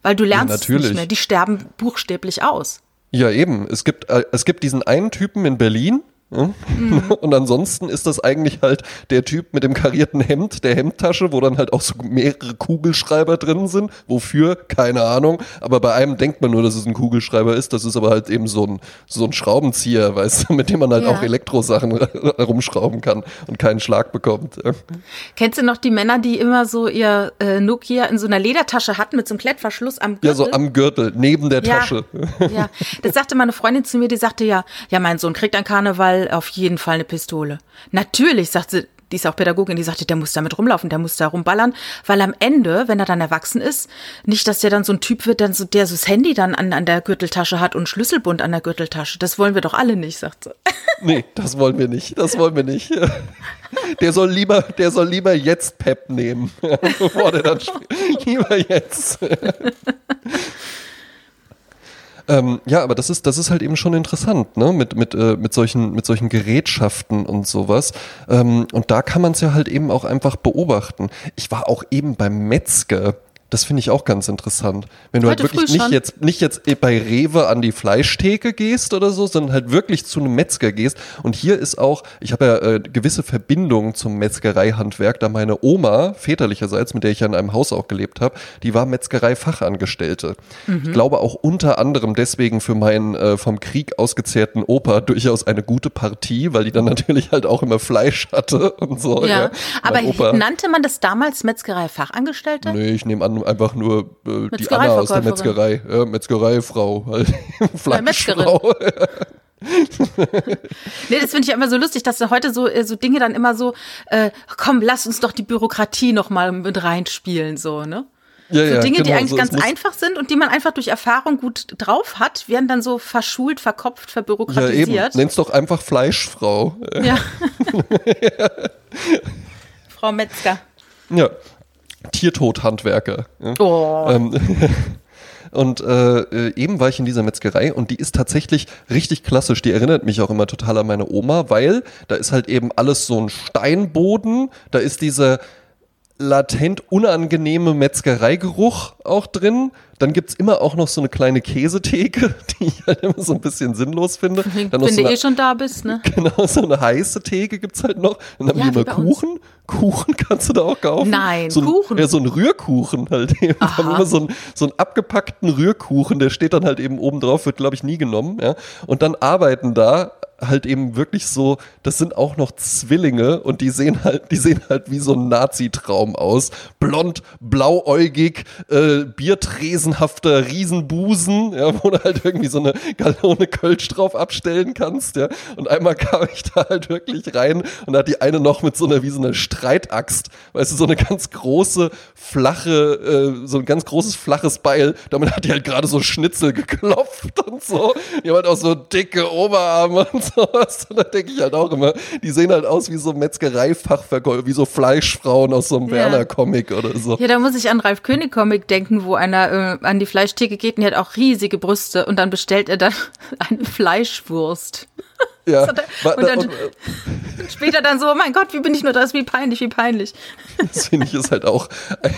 weil du lernst ja, nicht mehr, die sterben buchstäblich aus. Ja, eben. Es gibt, äh, es gibt diesen einen Typen in Berlin, Mhm. Und ansonsten ist das eigentlich halt der Typ mit dem karierten Hemd, der Hemdtasche, wo dann halt auch so mehrere Kugelschreiber drin sind. Wofür? Keine Ahnung. Aber bei einem denkt man nur, dass es ein Kugelschreiber ist. Das ist aber halt eben so ein, so ein Schraubenzieher, weißt du, mit dem man halt ja. auch Elektrosachen rumschrauben kann und keinen Schlag bekommt. Kennst du noch die Männer, die immer so ihr äh, Nokia in so einer Ledertasche hatten mit so einem Klettverschluss am Gürtel? Ja, so am Gürtel, neben der ja. Tasche. Ja, das sagte meine Freundin zu mir, die sagte ja, ja, mein Sohn kriegt an Karneval auf jeden Fall eine Pistole. Natürlich, sagt sie, die ist auch Pädagogin, die sagte, der muss damit rumlaufen, der muss da rumballern, weil am Ende, wenn er dann erwachsen ist, nicht, dass der dann so ein Typ wird, dann so, der so das Handy dann an, an der Gürteltasche hat und Schlüsselbund an der Gürteltasche. Das wollen wir doch alle nicht, sagt sie. Nee, das wollen wir nicht, das wollen wir nicht. Der soll lieber, der soll lieber jetzt Pep nehmen, bevor der dann lieber jetzt. Ähm, ja, aber das ist, das ist halt eben schon interessant, ne? Mit, mit, äh, mit, solchen, mit solchen Gerätschaften und sowas. Ähm, und da kann man es ja halt eben auch einfach beobachten. Ich war auch eben beim Metzger das finde ich auch ganz interessant. Wenn du Heute halt wirklich nicht jetzt, nicht jetzt bei Rewe an die Fleischtheke gehst oder so, sondern halt wirklich zu einem Metzger gehst. Und hier ist auch, ich habe ja äh, gewisse Verbindungen zum Metzgereihandwerk, da meine Oma, väterlicherseits, mit der ich ja in einem Haus auch gelebt habe, die war Metzgereifachangestellte. Mhm. Ich glaube auch unter anderem deswegen für meinen äh, vom Krieg ausgezehrten Opa durchaus eine gute Partie, weil die dann natürlich halt auch immer Fleisch hatte und so. Ja, ja. aber nannte man das damals Metzgereifachangestellte? Nee, ich nehme an, einfach nur äh, die Anna aus der Metzgerei, ja, Metzgereifrau, halt. Fleischfrau. nee, das finde ich immer so lustig, dass heute so, äh, so Dinge dann immer so, äh, komm, lass uns doch die Bürokratie noch mal mit reinspielen, so, ne? Ja, so ja, Dinge, genau, die eigentlich so, ganz einfach sind und die man einfach durch Erfahrung gut drauf hat, werden dann so verschult, verkopft, verbürokratisiert. Ja, eben. Nenn's doch einfach Fleischfrau. Ja. Frau Metzger. Ja. Tiertodhandwerker. Ja? Oh. Ähm, und äh, äh, eben war ich in dieser Metzgerei und die ist tatsächlich richtig klassisch. Die erinnert mich auch immer total an meine Oma, weil da ist halt eben alles so ein Steinboden. Da ist diese latent unangenehme Metzgereigeruch auch drin. Dann gibt es immer auch noch so eine kleine Käsetheke, die ich halt immer so ein bisschen sinnlos finde. Dann Wenn so du eh schon da bist, ne? Genau, so eine heiße Theke gibt es halt noch. Dann haben ja, die immer Kuchen. Kuchen kannst du da auch kaufen. Nein, so ein, Kuchen. Ja, so ein Rührkuchen halt eben. Aha. haben immer so einen, so einen abgepackten Rührkuchen, der steht dann halt eben oben drauf, wird glaube ich nie genommen. Ja? Und dann arbeiten da halt eben wirklich so, das sind auch noch Zwillinge und die sehen halt, die sehen halt wie so ein Nazi-Traum aus. Blond, blauäugig, äh, biertresenhafter Riesenbusen, ja, wo du halt irgendwie so eine Gallone Kölsch drauf abstellen kannst, ja. Und einmal kam ich da halt wirklich rein und da hat die eine noch mit so einer, wie so einer Streitaxt, weißt du, so eine ganz große, flache, äh, so ein ganz großes, flaches Beil. Damit hat die halt gerade so Schnitzel geklopft und so. Haben halt auch so dicke Oberarme und so sowas. Und da denke ich halt auch immer, die sehen halt aus wie so Metzgereifachverkäufer, wie so Fleischfrauen aus so einem ja. Werner-Comic oder so. Ja, da muss ich an Ralf König-Comic denken, wo einer äh, an die Fleischtheke geht und der hat auch riesige Brüste und dann bestellt er dann eine Fleischwurst. Ja. und, dann, und, und, später dann so, oh mein Gott, wie bin ich nur das, wie peinlich, wie peinlich. Das finde ich ist halt auch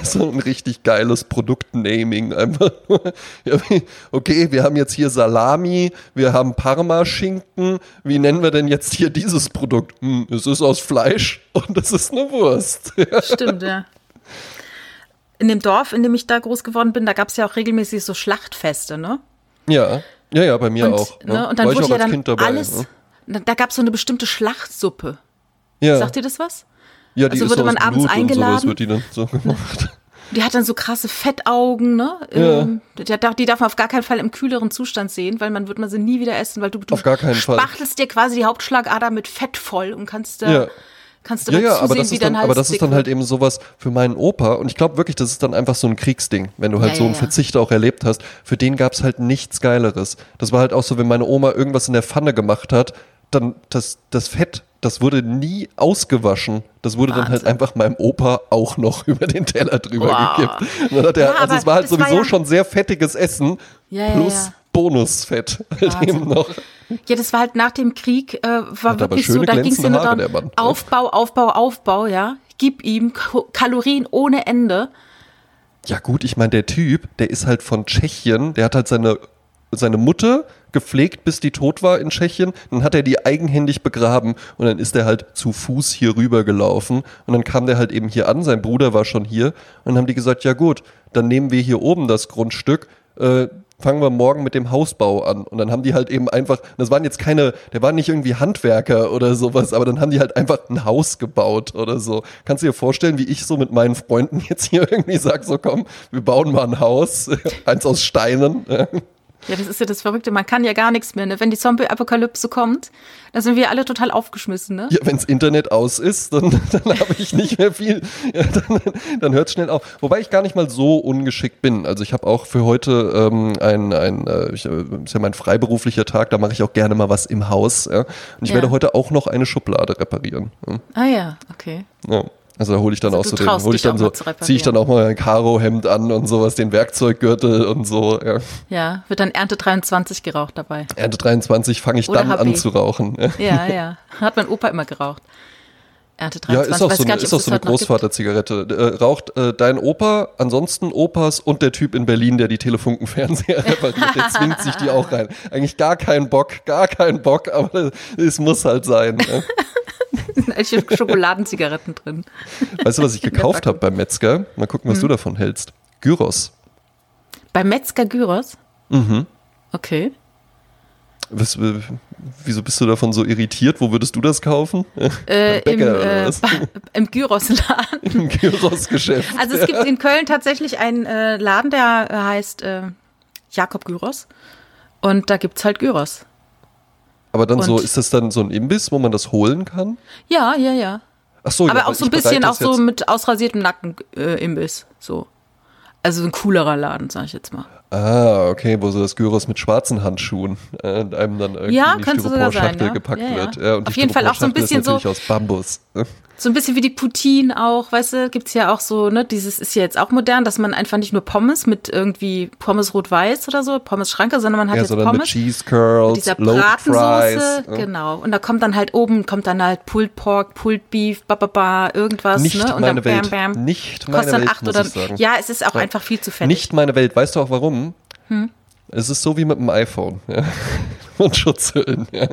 so ein richtig geiles Produktnaming. Einfach okay, wir haben jetzt hier Salami, wir haben Parmaschinken. Wie nennen wir denn jetzt hier dieses Produkt? Hm, es ist aus Fleisch und es ist eine Wurst. Stimmt, ja. In dem Dorf, in dem ich da groß geworden bin, da gab es ja auch regelmäßig so Schlachtfeste, ne? Ja, ja, ja, bei mir und, auch. Ne? Und dann wurde ja dann dabei, alles, ne? Da gab es so eine bestimmte Schlachtsuppe. Ja. Sagt ihr das was? Ja, die also wurde man abends Blut eingeladen. Und sowas wird die dann so gemacht. Die hat dann so krasse Fettaugen, ne? Ja. Ähm, die, die, darf man auf gar keinen Fall im kühleren Zustand sehen, weil man wird man sie nie wieder essen, weil du, du auf gar keinen spachtelst Fall. dir quasi die Hauptschlagader mit Fett voll und kannst da ja. kannst du ja, ja, aber das ist dann, aber das ist dann halt eben sowas für meinen Opa und ich glaube wirklich, das ist dann einfach so ein Kriegsding, wenn du halt ja, so einen Verzicht auch erlebt hast. Für den gab es halt nichts Geileres. Das war halt auch so, wenn meine Oma irgendwas in der Pfanne gemacht hat, dann das, das Fett, das wurde nie ausgewaschen. Das wurde Wahnsinn. dann halt einfach meinem Opa auch noch über den Teller drüber wow. gekippt. Und dann hat er, ja, also es war halt sowieso war ja schon sehr fettiges Essen ja, plus Bonusfett halt eben noch. Ja, das war halt nach dem Krieg, äh, war hat wirklich so, da ging es ja nur darum, ne? Aufbau, Aufbau, Aufbau, ja. Gib ihm Kalorien ohne Ende. Ja gut, ich meine, der Typ, der ist halt von Tschechien, der hat halt seine, seine Mutter gepflegt, bis die tot war in Tschechien. Dann hat er die eigenhändig begraben und dann ist er halt zu Fuß hier rüber gelaufen. Und dann kam der halt eben hier an, sein Bruder war schon hier. Und dann haben die gesagt, ja gut, dann nehmen wir hier oben das Grundstück. Äh, fangen wir morgen mit dem Hausbau an. Und dann haben die halt eben einfach, das waren jetzt keine, der waren nicht irgendwie Handwerker oder sowas, aber dann haben die halt einfach ein Haus gebaut oder so. Kannst du dir vorstellen, wie ich so mit meinen Freunden jetzt hier irgendwie sage, so komm, wir bauen mal ein Haus, eins aus Steinen. Ja, das ist ja das Verrückte. Man kann ja gar nichts mehr. Ne? Wenn die Zombie-Apokalypse kommt, dann sind wir alle total aufgeschmissen. Ne? Ja, wenns Internet aus ist, dann, dann habe ich nicht mehr viel. Ja, dann dann hört es schnell auf. Wobei ich gar nicht mal so ungeschickt bin. Also ich habe auch für heute ähm, ein, ein äh, ich, äh, ist ja mein freiberuflicher Tag, da mache ich auch gerne mal was im Haus. Ja? Und ich ja. werde heute auch noch eine Schublade reparieren. Ja? Ah ja, okay. Ja. Also da hole ich dann also auch so den, hole ich dann so, ziehe ich dann auch mal ein Karo-Hemd an und sowas, den Werkzeuggürtel und so. Ja, ja wird dann Ernte 23 geraucht dabei. Ernte 23 fange ich Oder dann HB. an zu rauchen. Ja, ja. Hat mein Opa immer geraucht. Ernte 23. Ja, ist auch so, nicht, ist auch so eine Großvaterzigarette. Äh, raucht äh, dein Opa, ansonsten Opas und der Typ in Berlin, der die Telefunkenfernseher repariert, der zwingt sich die auch rein. Eigentlich gar keinen Bock, gar keinen Bock, aber es muss halt sein. Ne? sind Schokoladenzigaretten drin. Weißt du, was ich gekauft habe beim Metzger? Mal gucken, was hm. du davon hältst. Gyros. Beim Metzger Gyros? Mhm. Okay. Was, wieso bist du davon so irritiert? Wo würdest du das kaufen? Äh, im, äh, im Gyrosladen. Im Gyrosgeschäft. Also es gibt in Köln tatsächlich einen äh, Laden, der heißt äh, Jakob Gyros. Und da gibt es halt Gyros. Aber dann und so, ist das dann so ein Imbiss, wo man das holen kann? Ja, ja, ja. Ach so, Aber ja, auch so ein bisschen auch so mit ausrasiertem Nacken-Imbiss. Äh, so. Also ein coolerer Laden, sag ich jetzt mal. Ah, okay, wo so das Gyros mit schwarzen Handschuhen äh, einem dann irgendwie ja, in die Styropor-Schachtel ja. gepackt ja, ja. wird. Ja, und Auf jeden Fall auch so ein bisschen so aus Bambus. So ein bisschen wie die Poutine auch, weißt du, gibt's ja auch so, ne, dieses ist ja jetzt auch modern, dass man einfach nicht nur Pommes mit irgendwie Pommes rot-weiß oder so, Pommes Schranke, sondern man hat ja, jetzt Pommes. Mit Cheese Curls, mit dieser Bratensoße, genau. Und da kommt dann halt oben, kommt dann halt Pulled Pork, Pulled Beef, bababa, irgendwas, nicht ne? Und meine dann Welt. Bam, bam. Nicht meine Kostet Welt, acht oder, Ja, es ist auch einfach viel zu fettig. Nicht meine Welt. Weißt du auch warum? Hm? Es ist so wie mit dem iPhone. Ja. Und Schutzhüllen. Ja.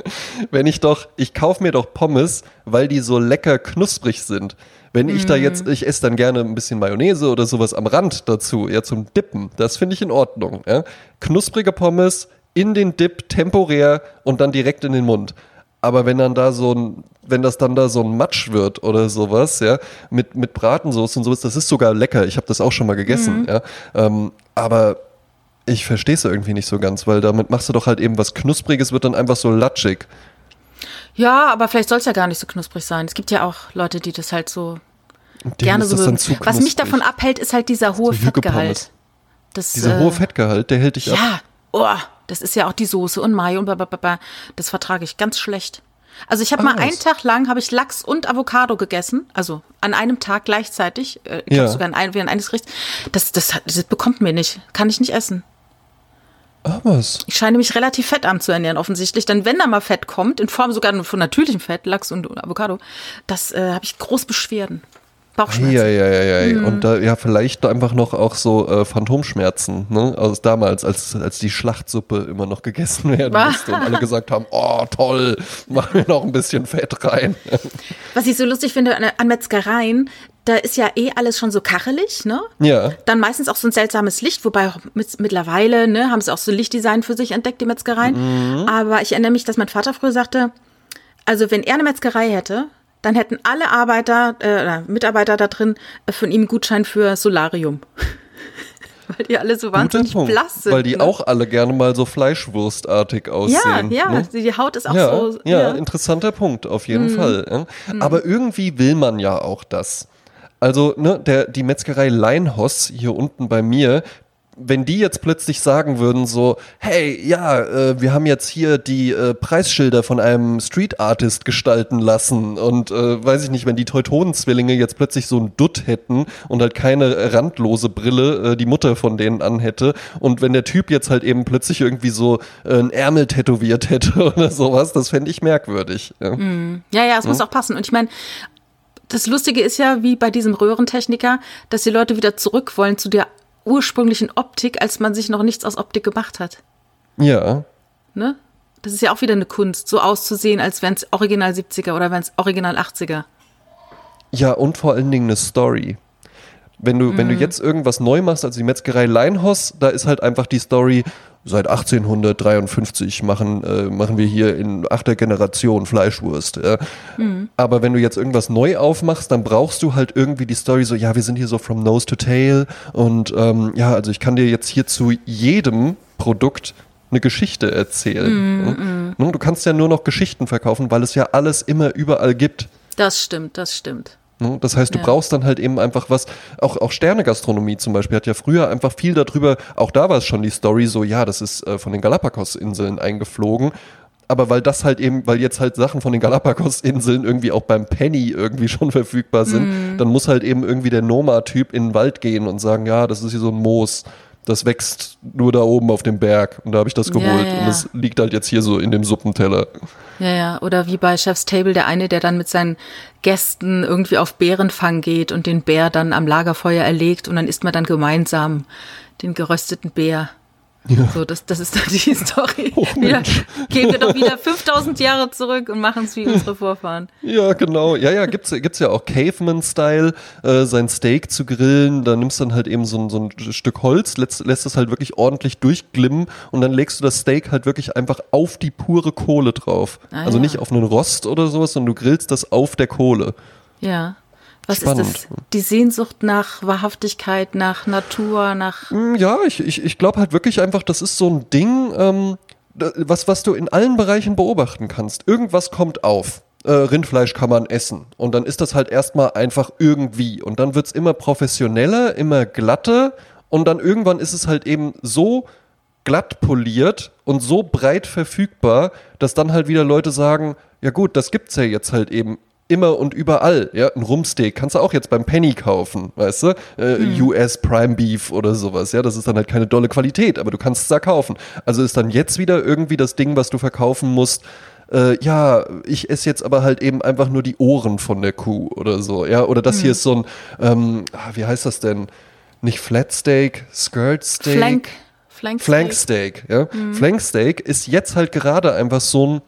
Wenn ich doch, ich kaufe mir doch Pommes, weil die so lecker knusprig sind. Wenn ich mm. da jetzt, ich esse dann gerne ein bisschen Mayonnaise oder sowas am Rand dazu, ja zum Dippen. Das finde ich in Ordnung. Ja. Knusprige Pommes in den Dip temporär und dann direkt in den Mund. Aber wenn dann da so ein, wenn das dann da so ein Matsch wird oder sowas, ja, mit, mit Bratensauce und sowas, das ist sogar lecker. Ich habe das auch schon mal gegessen, mm. ja. Ähm, aber ich verstehe es irgendwie nicht so ganz, weil damit machst du doch halt eben was Knuspriges, wird dann einfach so latschig. Ja, aber vielleicht soll es ja gar nicht so knusprig sein. Es gibt ja auch Leute, die das halt so gerne so mögen. Was mich davon abhält, ist halt dieser hohe so Fettgehalt. Das, dieser äh, hohe Fettgehalt, der hält dich ja, ab. Ja, oh, das ist ja auch die Soße und Mayo und blablabla. Das vertrage ich ganz schlecht. Also ich habe mal einen Tag lang habe ich Lachs und Avocado gegessen, also an einem Tag gleichzeitig. Äh, ich ja. sogar in ein, wie ein eines Gericht. Das, das, das bekommt mir nicht, kann ich nicht essen. Ah, was? Ich scheine mich relativ fett anzuernähren, offensichtlich. Denn wenn da mal Fett kommt, in Form sogar von natürlichem Fett, Lachs und Avocado, das äh, habe ich groß Beschwerden. Bauchschmerzen. Ja, ja, ja, ja. Mhm. Und da ja vielleicht einfach noch auch so äh, Phantomschmerzen, ne? Aus damals, als, als die Schlachtsuppe immer noch gegessen werden musste und alle gesagt haben, oh toll, mach mir noch ein bisschen Fett rein. Was ich so lustig finde an, an Metzgereien, da ist ja eh alles schon so kachelig, ne? Ja. Dann meistens auch so ein seltsames Licht, wobei mit, mittlerweile, ne, haben sie auch so Lichtdesign für sich entdeckt, die Metzgereien. Mhm. Aber ich erinnere mich, dass mein Vater früher sagte, also wenn er eine Metzgerei hätte, dann hätten alle Arbeiter, äh, Mitarbeiter da drin äh, von ihm Gutschein für Solarium. weil die alle so wahnsinnig blass sind. Weil die ne? auch alle gerne mal so fleischwurstartig aussehen. Ja, ja, ne? die Haut ist auch ja, so. Ja, ja, interessanter Punkt, auf jeden mhm. Fall. Mhm. Aber irgendwie will man ja auch das. Also, ne, der, die Metzgerei Leinhoss hier unten bei mir, wenn die jetzt plötzlich sagen würden, so, hey, ja, äh, wir haben jetzt hier die äh, Preisschilder von einem Street Artist gestalten lassen und äh, weiß ich nicht, wenn die Teutonenzwillinge jetzt plötzlich so ein Dutt hätten und halt keine randlose Brille, äh, die Mutter von denen anhätte und wenn der Typ jetzt halt eben plötzlich irgendwie so äh, ein Ärmel tätowiert hätte oder sowas, das fände ich merkwürdig. Ja, mm. ja, ja, es ja. muss auch passen und ich meine, das Lustige ist ja, wie bei diesem Röhrentechniker, dass die Leute wieder zurück wollen zu der ursprünglichen Optik, als man sich noch nichts aus Optik gemacht hat. Ja. ne? Das ist ja auch wieder eine Kunst, so auszusehen, als wären es Original 70er oder wären es Original 80er. Ja, und vor allen Dingen eine Story. Wenn du, mhm. wenn du mhm. jetzt irgendwas neu machst, also die Metzgerei Leinhaus, da ist halt einfach die Story, seit 1853 machen, äh, machen wir hier in achter Generation Fleischwurst. Ja. Mhm. Aber wenn du jetzt irgendwas neu aufmachst, dann brauchst du halt irgendwie die Story so, ja, wir sind hier so from nose to tail und ähm, ja, also ich kann dir jetzt hier zu jedem Produkt eine Geschichte erzählen. Mm, mm. Du kannst ja nur noch Geschichten verkaufen, weil es ja alles immer überall gibt. Das stimmt, das stimmt. Ne? Das heißt, du ja. brauchst dann halt eben einfach was, auch, auch Sternegastronomie zum Beispiel hat ja früher einfach viel darüber, auch da war es schon die Story so, ja, das ist äh, von den Galapagos-Inseln eingeflogen. Aber weil das halt eben, weil jetzt halt Sachen von den Galapagos-Inseln irgendwie auch beim Penny irgendwie schon verfügbar sind, mm. dann muss halt eben irgendwie der Noma-Typ in den Wald gehen und sagen, ja, das ist hier so ein Moos das wächst nur da oben auf dem Berg. Und da habe ich das geholt. Ja, ja, ja. Und das liegt halt jetzt hier so in dem Suppenteller. Ja, ja. Oder wie bei Chef's Table, der eine, der dann mit seinen Gästen irgendwie auf Bärenfang geht und den Bär dann am Lagerfeuer erlegt und dann isst man dann gemeinsam den gerösteten Bär. Ja. So, das, das ist dann die Story. Oh, wieder, gehen wir doch wieder 5000 Jahre zurück und machen es wie unsere Vorfahren. Ja, genau. Ja, ja, gibt's, gibt's ja auch Caveman-Style, äh, sein Steak zu grillen. Da nimmst du dann halt eben so ein, so ein Stück Holz, lässt, lässt es halt wirklich ordentlich durchglimmen und dann legst du das Steak halt wirklich einfach auf die pure Kohle drauf. Ah, also ja. nicht auf einen Rost oder sowas, sondern du grillst das auf der Kohle. Ja. Was Spannend. ist das? Die Sehnsucht nach Wahrhaftigkeit, nach Natur, nach. Mm, ja, ich, ich, ich glaube halt wirklich einfach, das ist so ein Ding, ähm, was, was du in allen Bereichen beobachten kannst. Irgendwas kommt auf. Äh, Rindfleisch kann man essen. Und dann ist das halt erstmal einfach irgendwie. Und dann wird es immer professioneller, immer glatter. Und dann irgendwann ist es halt eben so glatt poliert und so breit verfügbar, dass dann halt wieder Leute sagen, ja gut, das gibt's ja jetzt halt eben immer und überall. Ja, ein Rumsteak kannst du auch jetzt beim Penny kaufen, weißt du? Äh, hm. US Prime Beef oder sowas. Ja, das ist dann halt keine dolle Qualität, aber du kannst es da kaufen. Also ist dann jetzt wieder irgendwie das Ding, was du verkaufen musst. Äh, ja, ich esse jetzt aber halt eben einfach nur die Ohren von der Kuh oder so. Ja, oder das hm. hier ist so ein, ähm, ah, wie heißt das denn? Nicht Flat Steak, Skirt Steak. Flank. Flank Steak. Flank Steak, ja. Mhm. Flank Steak ist jetzt halt gerade einfach so ein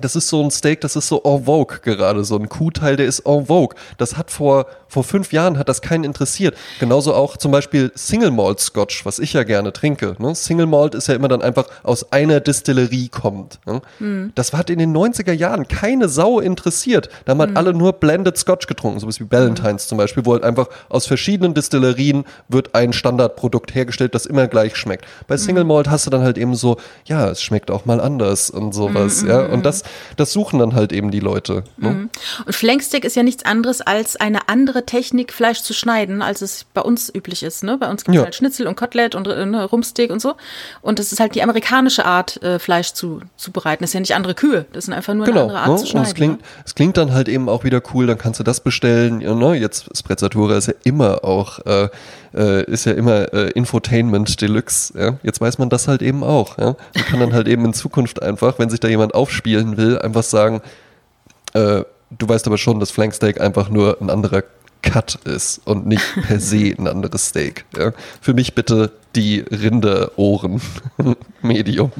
das ist so ein Steak, das ist so en vogue gerade, so ein Kuhteil, der ist en vogue. Das hat vor, vor fünf Jahren hat das keinen interessiert. Genauso auch zum Beispiel Single Malt Scotch, was ich ja gerne trinke. Ne? Single Malt ist ja immer dann einfach aus einer Distillerie kommt. Ne? Mhm. Das hat in den 90er Jahren keine Sau interessiert. Da haben halt mhm. alle nur Blended Scotch getrunken, so wie Ballantines mhm. zum Beispiel, wo halt einfach aus verschiedenen Distillerien wird ein Standardprodukt hergestellt, das immer gleich schmeckt. Bei Single Malt hast du dann halt eben so, ja, es schmeckt auch mal anders und sowas, ja. Und das das, suchen dann halt eben die Leute. Ne? Mhm. Und Flanksteak ist ja nichts anderes als eine andere Technik, Fleisch zu schneiden, als es bei uns üblich ist. Ne? Bei uns gibt es ja. halt Schnitzel und Kotelett und äh, ne, Rumsteak und so. Und das ist halt die amerikanische Art, äh, Fleisch zu, zu bereiten. Das ist ja nicht andere Kühe, das sind einfach nur genau, eine andere Art ne? zu schneiden. Und es klingt, es klingt dann halt eben auch wieder cool, dann kannst du das bestellen. Ja, ne? Jetzt Sprezzatura ist ja immer auch äh, äh, ist ja immer äh, Infotainment Deluxe. Ja? Jetzt weiß man das halt eben auch. Ja? Man kann dann halt eben in Zukunft einfach, wenn sich da jemand aufspielen will, einfach sagen, äh, du weißt aber schon, dass Flanksteak einfach nur ein anderer Cut ist und nicht per se ein anderes Steak. Ja? Für mich bitte die Rinderohren Medium.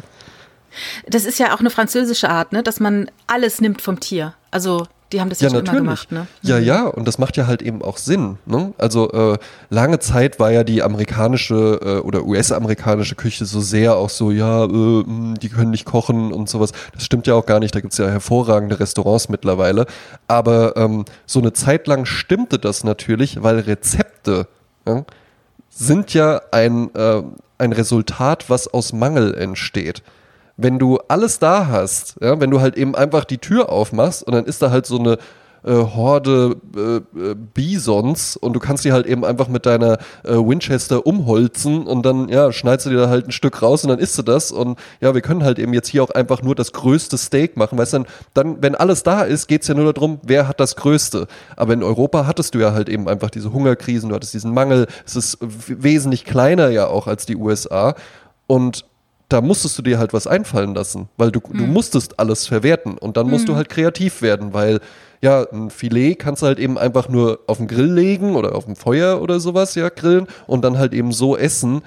Das ist ja auch eine französische Art, ne? dass man alles nimmt vom Tier. Also die haben das ja, ja schon natürlich. immer gemacht, ne? Ja, mhm. ja, und das macht ja halt eben auch Sinn. Ne? Also äh, lange Zeit war ja die amerikanische äh, oder US-amerikanische Küche so sehr auch so, ja, äh, hm, die können nicht kochen und sowas. Das stimmt ja auch gar nicht. Da gibt es ja hervorragende Restaurants mittlerweile. Aber ähm, so eine Zeit lang stimmte das natürlich, weil Rezepte ja, sind ja ein, äh, ein Resultat, was aus Mangel entsteht wenn du alles da hast, ja, wenn du halt eben einfach die Tür aufmachst und dann ist da halt so eine äh, Horde äh, äh, Bisons und du kannst die halt eben einfach mit deiner äh, Winchester umholzen und dann ja schneidest du dir da halt ein Stück raus und dann isst du das und ja wir können halt eben jetzt hier auch einfach nur das größte Steak machen, weißt du dann, wenn alles da ist geht es ja nur darum wer hat das größte, aber in Europa hattest du ja halt eben einfach diese Hungerkrisen, du hattest diesen Mangel, es ist wesentlich kleiner ja auch als die USA und da musstest du dir halt was einfallen lassen, weil du, mhm. du musstest alles verwerten und dann musst mhm. du halt kreativ werden, weil ja, ein Filet kannst du halt eben einfach nur auf den Grill legen oder auf dem Feuer oder sowas, ja, grillen und dann halt eben so essen,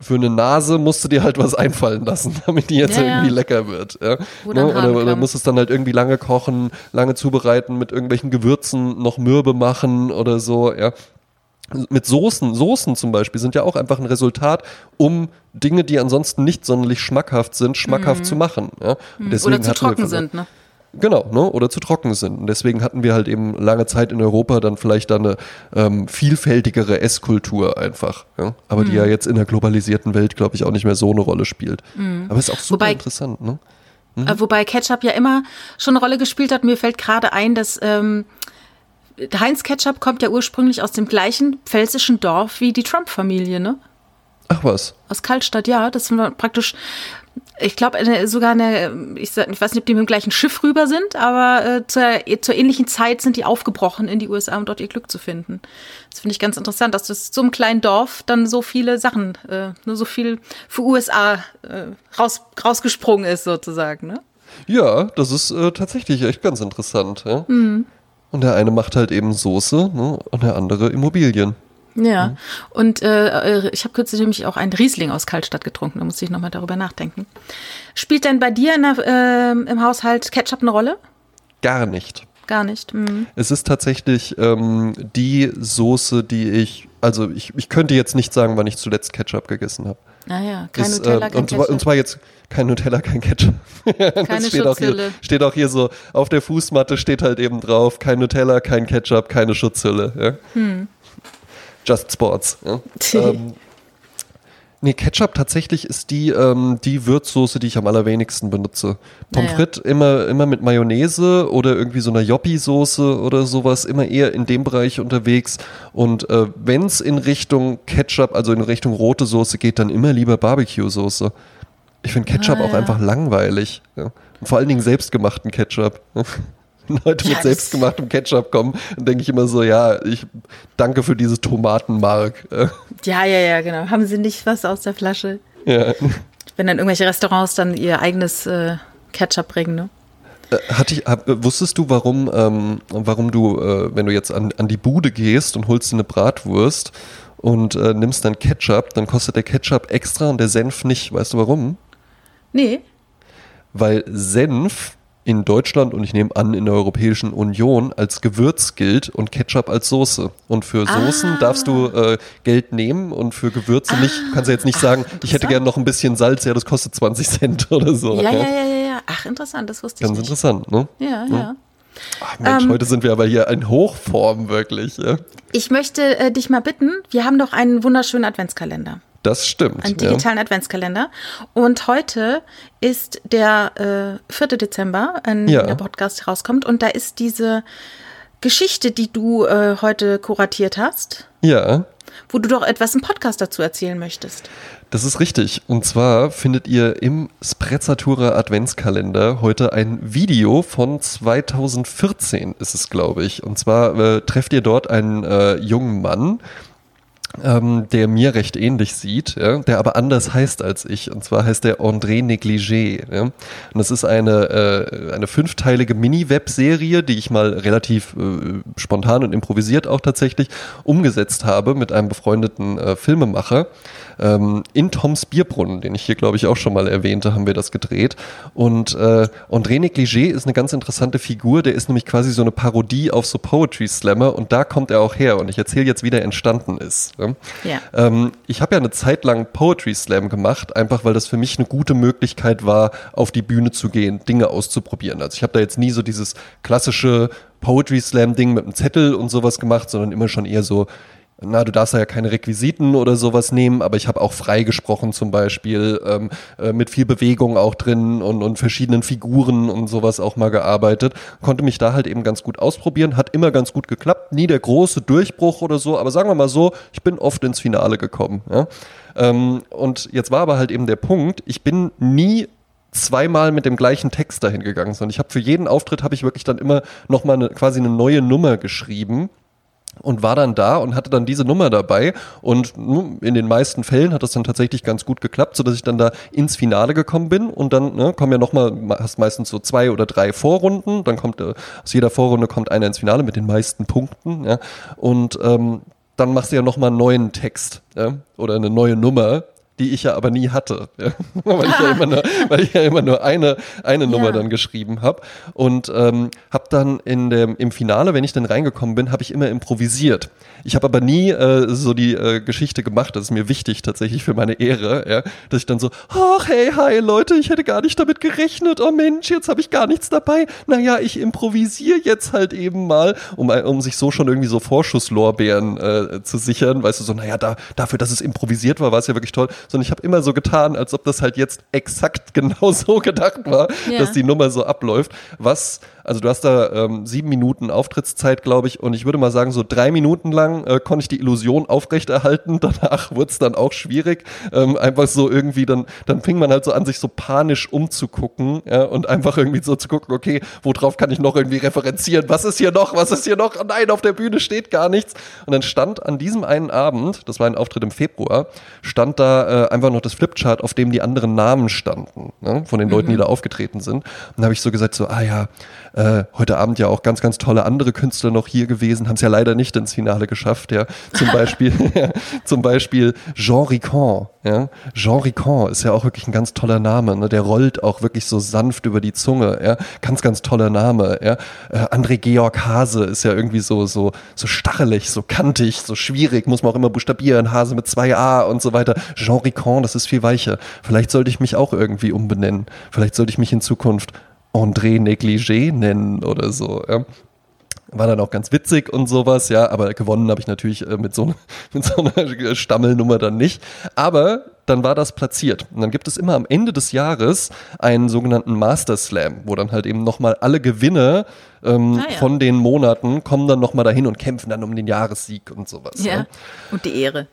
für eine Nase musst du dir halt was einfallen lassen, damit die jetzt ja, irgendwie ja. lecker wird. Ja? Ne? Oder, oder musst es dann halt irgendwie lange kochen, lange zubereiten, mit irgendwelchen Gewürzen noch mürbe machen oder so, ja. Mit Soßen, Soßen zum Beispiel sind ja auch einfach ein Resultat, um Dinge, die ansonsten nicht sonderlich schmackhaft sind, schmackhaft mhm. zu machen. Ja? Mhm. Oder zu trocken sind, ne? Genau, ne? oder zu trocken sind. Und deswegen hatten wir halt eben lange Zeit in Europa dann vielleicht eine ähm, vielfältigere Esskultur einfach. Ja? Aber mhm. die ja jetzt in der globalisierten Welt, glaube ich, auch nicht mehr so eine Rolle spielt. Mhm. Aber ist auch super wobei, interessant. Ne? Mhm. Äh, wobei Ketchup ja immer schon eine Rolle gespielt hat. Mir fällt gerade ein, dass ähm, Heinz Ketchup kommt ja ursprünglich aus dem gleichen pfälzischen Dorf wie die Trump-Familie, ne? Ach was. Aus Kaltstadt, ja. Das war praktisch ich glaube sogar eine, ich, weiß nicht, ob die mit dem gleichen Schiff rüber sind, aber äh, zur, zur ähnlichen Zeit sind die aufgebrochen in die USA, um dort ihr Glück zu finden. Das finde ich ganz interessant, dass das so einem kleinen Dorf dann so viele Sachen, äh, nur so viel für USA äh, raus, rausgesprungen ist sozusagen. Ne? Ja, das ist äh, tatsächlich echt ganz interessant. Ja? Mhm. Und der eine macht halt eben Soße ne? und der andere Immobilien. Ja, mhm. und äh, äh, ich habe kürzlich nämlich auch einen Riesling aus Kaltstadt getrunken, da musste ich nochmal darüber nachdenken. Spielt denn bei dir der, äh, im Haushalt Ketchup eine Rolle? Gar nicht. Gar nicht. Mhm. Es ist tatsächlich ähm, die Soße, die ich, also ich, ich könnte jetzt nicht sagen, wann ich zuletzt Ketchup gegessen habe. Ah ja, kein ist, Nutella, äh, kein und, Ketchup. Und zwar jetzt kein Nutella, kein Ketchup. Keine steht auch, hier, steht auch hier so, auf der Fußmatte steht halt eben drauf, kein Nutella, kein Ketchup, keine Schutzhülle. Ja? Hm. Just Sports. Ja? ähm, nee, Ketchup tatsächlich ist die, ähm, die Würzsoße, die ich am allerwenigsten benutze. Pommes naja. frites immer, immer mit Mayonnaise oder irgendwie so einer Joppi-Soße oder sowas, immer eher in dem Bereich unterwegs. Und äh, wenn es in Richtung Ketchup, also in Richtung rote Soße geht, dann immer lieber Barbecue-Soße. Ich finde Ketchup ah, auch einfach langweilig. Ja? vor allen Dingen selbstgemachten Ketchup. Leute mit yes. selbstgemachtem Ketchup kommen, dann denke ich immer so, ja, ich danke für dieses Tomatenmark. Ja, ja, ja, genau. Haben sie nicht was aus der Flasche? Ja. Wenn dann irgendwelche Restaurants dann ihr eigenes äh, Ketchup bringen, ne? Äh, hatte ich, hab, wusstest du, warum, ähm, warum du, äh, wenn du jetzt an, an die Bude gehst und holst dir eine Bratwurst und äh, nimmst dann Ketchup, dann kostet der Ketchup extra und der Senf nicht. Weißt du warum? Nee. Weil Senf in Deutschland und ich nehme an in der Europäischen Union als Gewürz gilt und Ketchup als Soße. Und für Soßen ah. darfst du äh, Geld nehmen und für Gewürze ah. nicht. Kannst du jetzt nicht sagen, Ach, ich hätte gerne noch ein bisschen Salz, ja, das kostet 20 Cent oder so. Ja, ja, ja, ja, ja. Ach, interessant, das wusste ich Ganz nicht. interessant, ne? Ja, ja. ja. Ach Mensch, ähm, heute sind wir aber hier in Hochform wirklich. Ja? Ich möchte äh, dich mal bitten, wir haben doch einen wunderschönen Adventskalender. Das stimmt. Einen digitalen ja. Adventskalender. Und heute ist der äh, 4. Dezember, an ja. der Podcast rauskommt. Und da ist diese Geschichte, die du äh, heute kuratiert hast. Ja. Wo du doch etwas im Podcast dazu erzählen möchtest. Das ist richtig. Und zwar findet ihr im Sprezzatura Adventskalender heute ein Video von 2014 ist es, glaube ich. Und zwar äh, trefft ihr dort einen äh, jungen Mann, ähm, der mir recht ähnlich sieht, ja, der aber anders heißt als ich. Und zwar heißt der André Negligé. Ja. Und das ist eine, äh, eine fünfteilige Mini-Web-Serie, die ich mal relativ äh, spontan und improvisiert auch tatsächlich umgesetzt habe mit einem befreundeten äh, Filmemacher. Ähm, in Toms Bierbrunnen, den ich hier, glaube ich, auch schon mal erwähnte, haben wir das gedreht. Und äh, André Negligé ist eine ganz interessante Figur. Der ist nämlich quasi so eine Parodie auf so Poetry Slammer und da kommt er auch her. Und ich erzähle jetzt, wie der entstanden ist. Ja. Ähm, ich habe ja eine Zeit lang Poetry Slam gemacht, einfach weil das für mich eine gute Möglichkeit war, auf die Bühne zu gehen, Dinge auszuprobieren. Also ich habe da jetzt nie so dieses klassische Poetry Slam Ding mit einem Zettel und sowas gemacht, sondern immer schon eher so, na, du darfst ja keine Requisiten oder sowas nehmen, aber ich habe auch freigesprochen zum Beispiel, ähm, äh, mit viel Bewegung auch drin und, und verschiedenen Figuren und sowas auch mal gearbeitet. Konnte mich da halt eben ganz gut ausprobieren, hat immer ganz gut geklappt, nie der große Durchbruch oder so, aber sagen wir mal so, ich bin oft ins Finale gekommen. Ja? Ähm, und jetzt war aber halt eben der Punkt, ich bin nie zweimal mit dem gleichen Text dahin gegangen, sondern ich habe für jeden Auftritt habe ich wirklich dann immer nochmal quasi eine neue Nummer geschrieben und war dann da und hatte dann diese Nummer dabei. Und in den meisten Fällen hat das dann tatsächlich ganz gut geklappt, so dass ich dann da ins Finale gekommen bin. Und dann ne, kommen ja nochmal, hast meistens so zwei oder drei Vorrunden, dann kommt äh, aus jeder Vorrunde kommt einer ins Finale mit den meisten Punkten ja, und ähm, dann machst du ja nochmal einen neuen Text ja, oder eine neue Nummer die ich ja aber nie hatte, ja? weil, ich ja immer nur, weil ich ja immer nur eine, eine Nummer ja. dann geschrieben habe und ähm, habe dann in dem, im Finale, wenn ich dann reingekommen bin, habe ich immer improvisiert. Ich habe aber nie äh, so die äh, Geschichte gemacht, das ist mir wichtig tatsächlich für meine Ehre, ja? dass ich dann so, ach hey, hi Leute, ich hätte gar nicht damit gerechnet, oh Mensch, jetzt habe ich gar nichts dabei. Naja, ich improvisiere jetzt halt eben mal, um, um sich so schon irgendwie so Vorschusslorbeeren äh, zu sichern, weißt du, so, naja, da, dafür, dass es improvisiert war, war es ja wirklich toll, sondern ich habe immer so getan, als ob das halt jetzt exakt genau so gedacht war, ja. dass die Nummer so abläuft, was also du hast da ähm, sieben Minuten Auftrittszeit, glaube ich, und ich würde mal sagen, so drei Minuten lang äh, konnte ich die Illusion aufrechterhalten. Danach wurde es dann auch schwierig. Ähm, einfach so irgendwie, dann, dann fing man halt so an, sich so panisch umzugucken ja, und einfach irgendwie so zu gucken, okay, worauf kann ich noch irgendwie referenzieren? Was ist hier noch? Was ist hier noch? Oh nein, auf der Bühne steht gar nichts. Und dann stand an diesem einen Abend, das war ein Auftritt im Februar, stand da äh, einfach noch das Flipchart, auf dem die anderen Namen standen, ne, von den Leuten, mhm. die da aufgetreten sind. Und da habe ich so gesagt, so, ah ja, äh, heute Abend ja auch ganz, ganz tolle andere Künstler noch hier gewesen, haben es ja leider nicht ins Finale geschafft, ja. Zum Beispiel, zum Beispiel Jean Ricon, ja. Jean Ricon ist ja auch wirklich ein ganz toller Name, ne? Der rollt auch wirklich so sanft über die Zunge, ja. Ganz, ganz toller Name, ja. Äh, André Georg Hase ist ja irgendwie so, so, so stachelig, so kantig, so schwierig, muss man auch immer buchstabieren, Hase mit zwei A und so weiter. Jean Ricon, das ist viel weicher. Vielleicht sollte ich mich auch irgendwie umbenennen. Vielleicht sollte ich mich in Zukunft André Negligé nennen oder so. Ja. War dann auch ganz witzig und sowas, ja, aber gewonnen habe ich natürlich äh, mit, so, mit so einer Stammelnummer dann nicht. Aber dann war das platziert. Und dann gibt es immer am Ende des Jahres einen sogenannten Master Slam, wo dann halt eben nochmal alle Gewinne ähm, ah, ja. von den Monaten kommen dann nochmal dahin und kämpfen dann um den Jahressieg und sowas. Ja, ja. und die Ehre.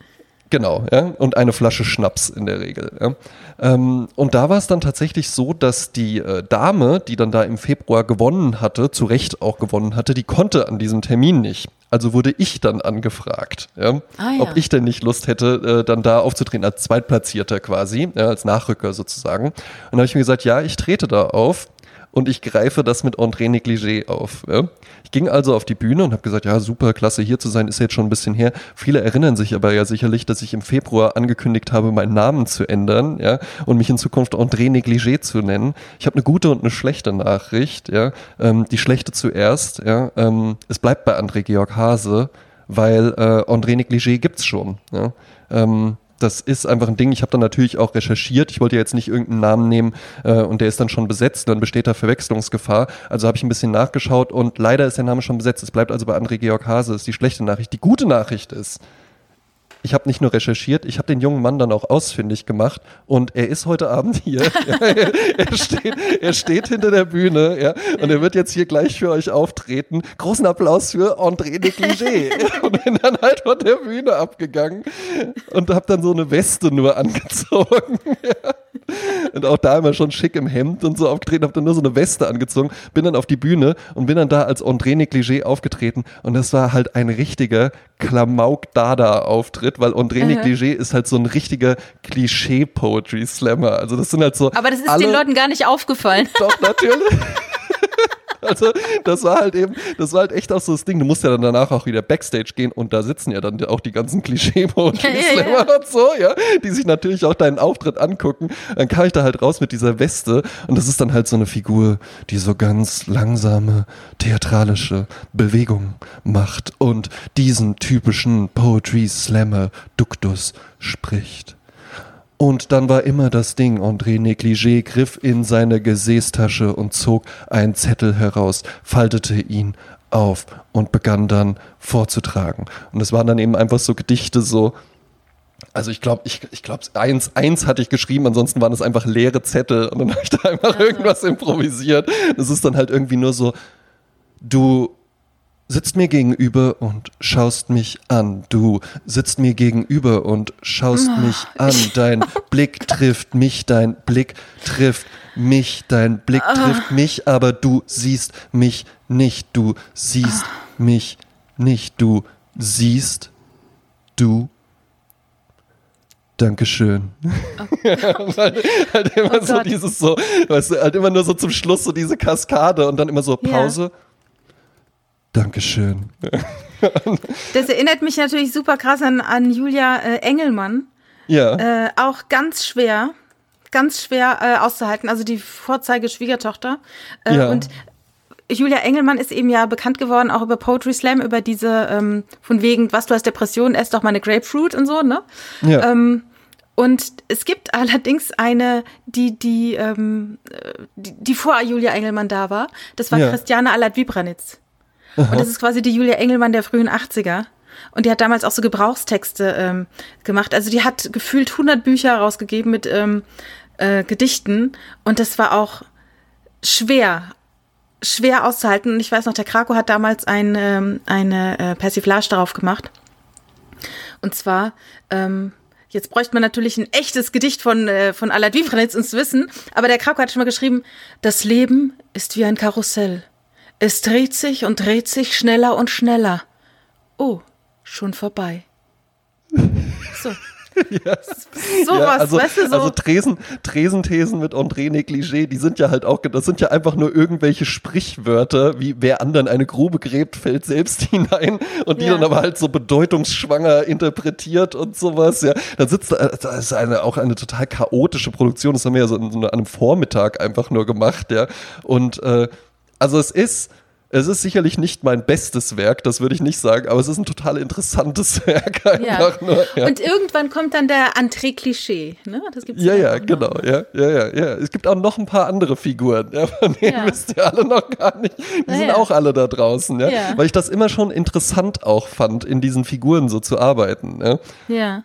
Genau, ja, und eine Flasche Schnaps in der Regel. Ja. Ähm, und da war es dann tatsächlich so, dass die äh, Dame, die dann da im Februar gewonnen hatte, zu Recht auch gewonnen hatte, die konnte an diesem Termin nicht. Also wurde ich dann angefragt, ja, ah, ja. ob ich denn nicht Lust hätte, äh, dann da aufzutreten als Zweitplatzierter quasi, ja, als Nachrücker sozusagen. Und dann habe ich mir gesagt, ja, ich trete da auf und ich greife das mit André Negligé auf. Ja. Ich ging also auf die Bühne und habe gesagt, ja, super, klasse hier zu sein, ist jetzt schon ein bisschen her. Viele erinnern sich aber ja sicherlich, dass ich im Februar angekündigt habe, meinen Namen zu ändern, ja, und mich in Zukunft André Negligé zu nennen. Ich habe eine gute und eine schlechte Nachricht, ja. Ähm, die schlechte zuerst, ja. Ähm, es bleibt bei André Georg Hase, weil äh, André Negligé gibt's schon, ja. Ähm, das ist einfach ein Ding. Ich habe dann natürlich auch recherchiert. Ich wollte ja jetzt nicht irgendeinen Namen nehmen äh, und der ist dann schon besetzt, dann besteht da Verwechslungsgefahr. Also habe ich ein bisschen nachgeschaut und leider ist der Name schon besetzt. Es bleibt also bei André Georg Hase, ist die schlechte Nachricht. Die gute Nachricht ist, ich habe nicht nur recherchiert, ich habe den jungen Mann dann auch ausfindig gemacht und er ist heute Abend hier. er, steht, er steht hinter der Bühne ja, und er wird jetzt hier gleich für euch auftreten. Großen Applaus für André Negligé. und bin dann halt von der Bühne abgegangen und habe dann so eine Weste nur angezogen. Und auch da immer schon schick im Hemd und so aufgetreten, habe dann nur so eine Weste angezogen, bin dann auf die Bühne und bin dann da als André Negligé aufgetreten und das war halt ein richtiger Klamauk-Dada-Auftritt, weil André mhm. Negligé ist halt so ein richtiger Klischee-Poetry-Slammer. Also das sind halt so. Aber das ist alle, den Leuten gar nicht aufgefallen. Doch, natürlich. Also, das war halt eben, das war halt echt auch so das Ding. Du musst ja dann danach auch wieder Backstage gehen und da sitzen ja dann auch die ganzen Klischee-Poetry ja, ja, ja. und so, ja, die sich natürlich auch deinen Auftritt angucken. Dann kam ich da halt raus mit dieser Weste und das ist dann halt so eine Figur, die so ganz langsame, theatralische Bewegungen macht und diesen typischen Poetry Slammer Duktus spricht. Und dann war immer das Ding, André Negligé griff in seine Gesäßtasche und zog einen Zettel heraus, faltete ihn auf und begann dann vorzutragen. Und es waren dann eben einfach so Gedichte, so, also ich glaube, ich, ich glaube, eins, eins hatte ich geschrieben, ansonsten waren es einfach leere Zettel und dann habe ich da einfach irgendwas improvisiert. Das ist dann halt irgendwie nur so, du sitzt mir gegenüber und schaust mich an. Du sitzt mir gegenüber und schaust oh. mich an. Dein Blick trifft mich, dein Blick trifft mich, dein Blick oh. trifft mich, aber du siehst mich nicht. Du siehst oh. mich nicht. Du siehst du Dankeschön. Okay. halt, halt, immer oh so dieses so, weißt du, halt immer nur so zum Schluss so diese Kaskade und dann immer so Pause. Yeah Dankeschön. Das erinnert mich natürlich super krass an, an Julia äh, Engelmann. Ja. Äh, auch ganz schwer, ganz schwer äh, auszuhalten. Also die Vorzeigeschwiegertochter. Äh, ja. Und Julia Engelmann ist eben ja bekannt geworden, auch über Poetry Slam, über diese, ähm, von wegen, was du hast Depression, ess doch mal eine Grapefruit und so, ne? Ja. Ähm, und es gibt allerdings eine, die, die, ähm, die, die vor Julia Engelmann da war. Das war ja. Christiane Allard-Wibranitz. Und das ist quasi die Julia Engelmann der frühen 80er. Und die hat damals auch so Gebrauchstexte ähm, gemacht. Also die hat gefühlt 100 Bücher rausgegeben mit ähm, äh, Gedichten. Und das war auch schwer, schwer auszuhalten. Und ich weiß noch, der Krakow hat damals ein, ähm, eine äh, Persiflage darauf gemacht. Und zwar, ähm, jetzt bräuchte man natürlich ein echtes Gedicht von, äh, von Alad Wifrenitz uns wissen, aber der Krakow hat schon mal geschrieben, das Leben ist wie ein Karussell. Es dreht sich und dreht sich schneller und schneller. Oh, schon vorbei. So. ja. Sowas, ja, also, weißt du, so. Also Tresen, Tresenthesen mit André Negligé, die sind ja halt auch, das sind ja einfach nur irgendwelche Sprichwörter, wie wer anderen eine Grube gräbt, fällt selbst hinein und die ja. dann aber halt so bedeutungsschwanger interpretiert und sowas, ja. Da sitzt, das ist eine, auch eine total chaotische Produktion, das haben wir ja so an einem Vormittag einfach nur gemacht, ja. Und, äh, also es ist, es ist sicherlich nicht mein bestes Werk, das würde ich nicht sagen, aber es ist ein total interessantes Werk einfach ja. nur. Ja. Und irgendwann kommt dann der Entrée-Klischee, ne? Das gibt's ja, ja, genau, ja, ja, ja, ja. Es gibt auch noch ein paar andere Figuren, ja, von denen ja. wisst ihr alle noch gar nicht. Die sind auch alle da draußen, ja? Weil ich das immer schon interessant auch fand, in diesen Figuren so zu arbeiten, ja. Ja.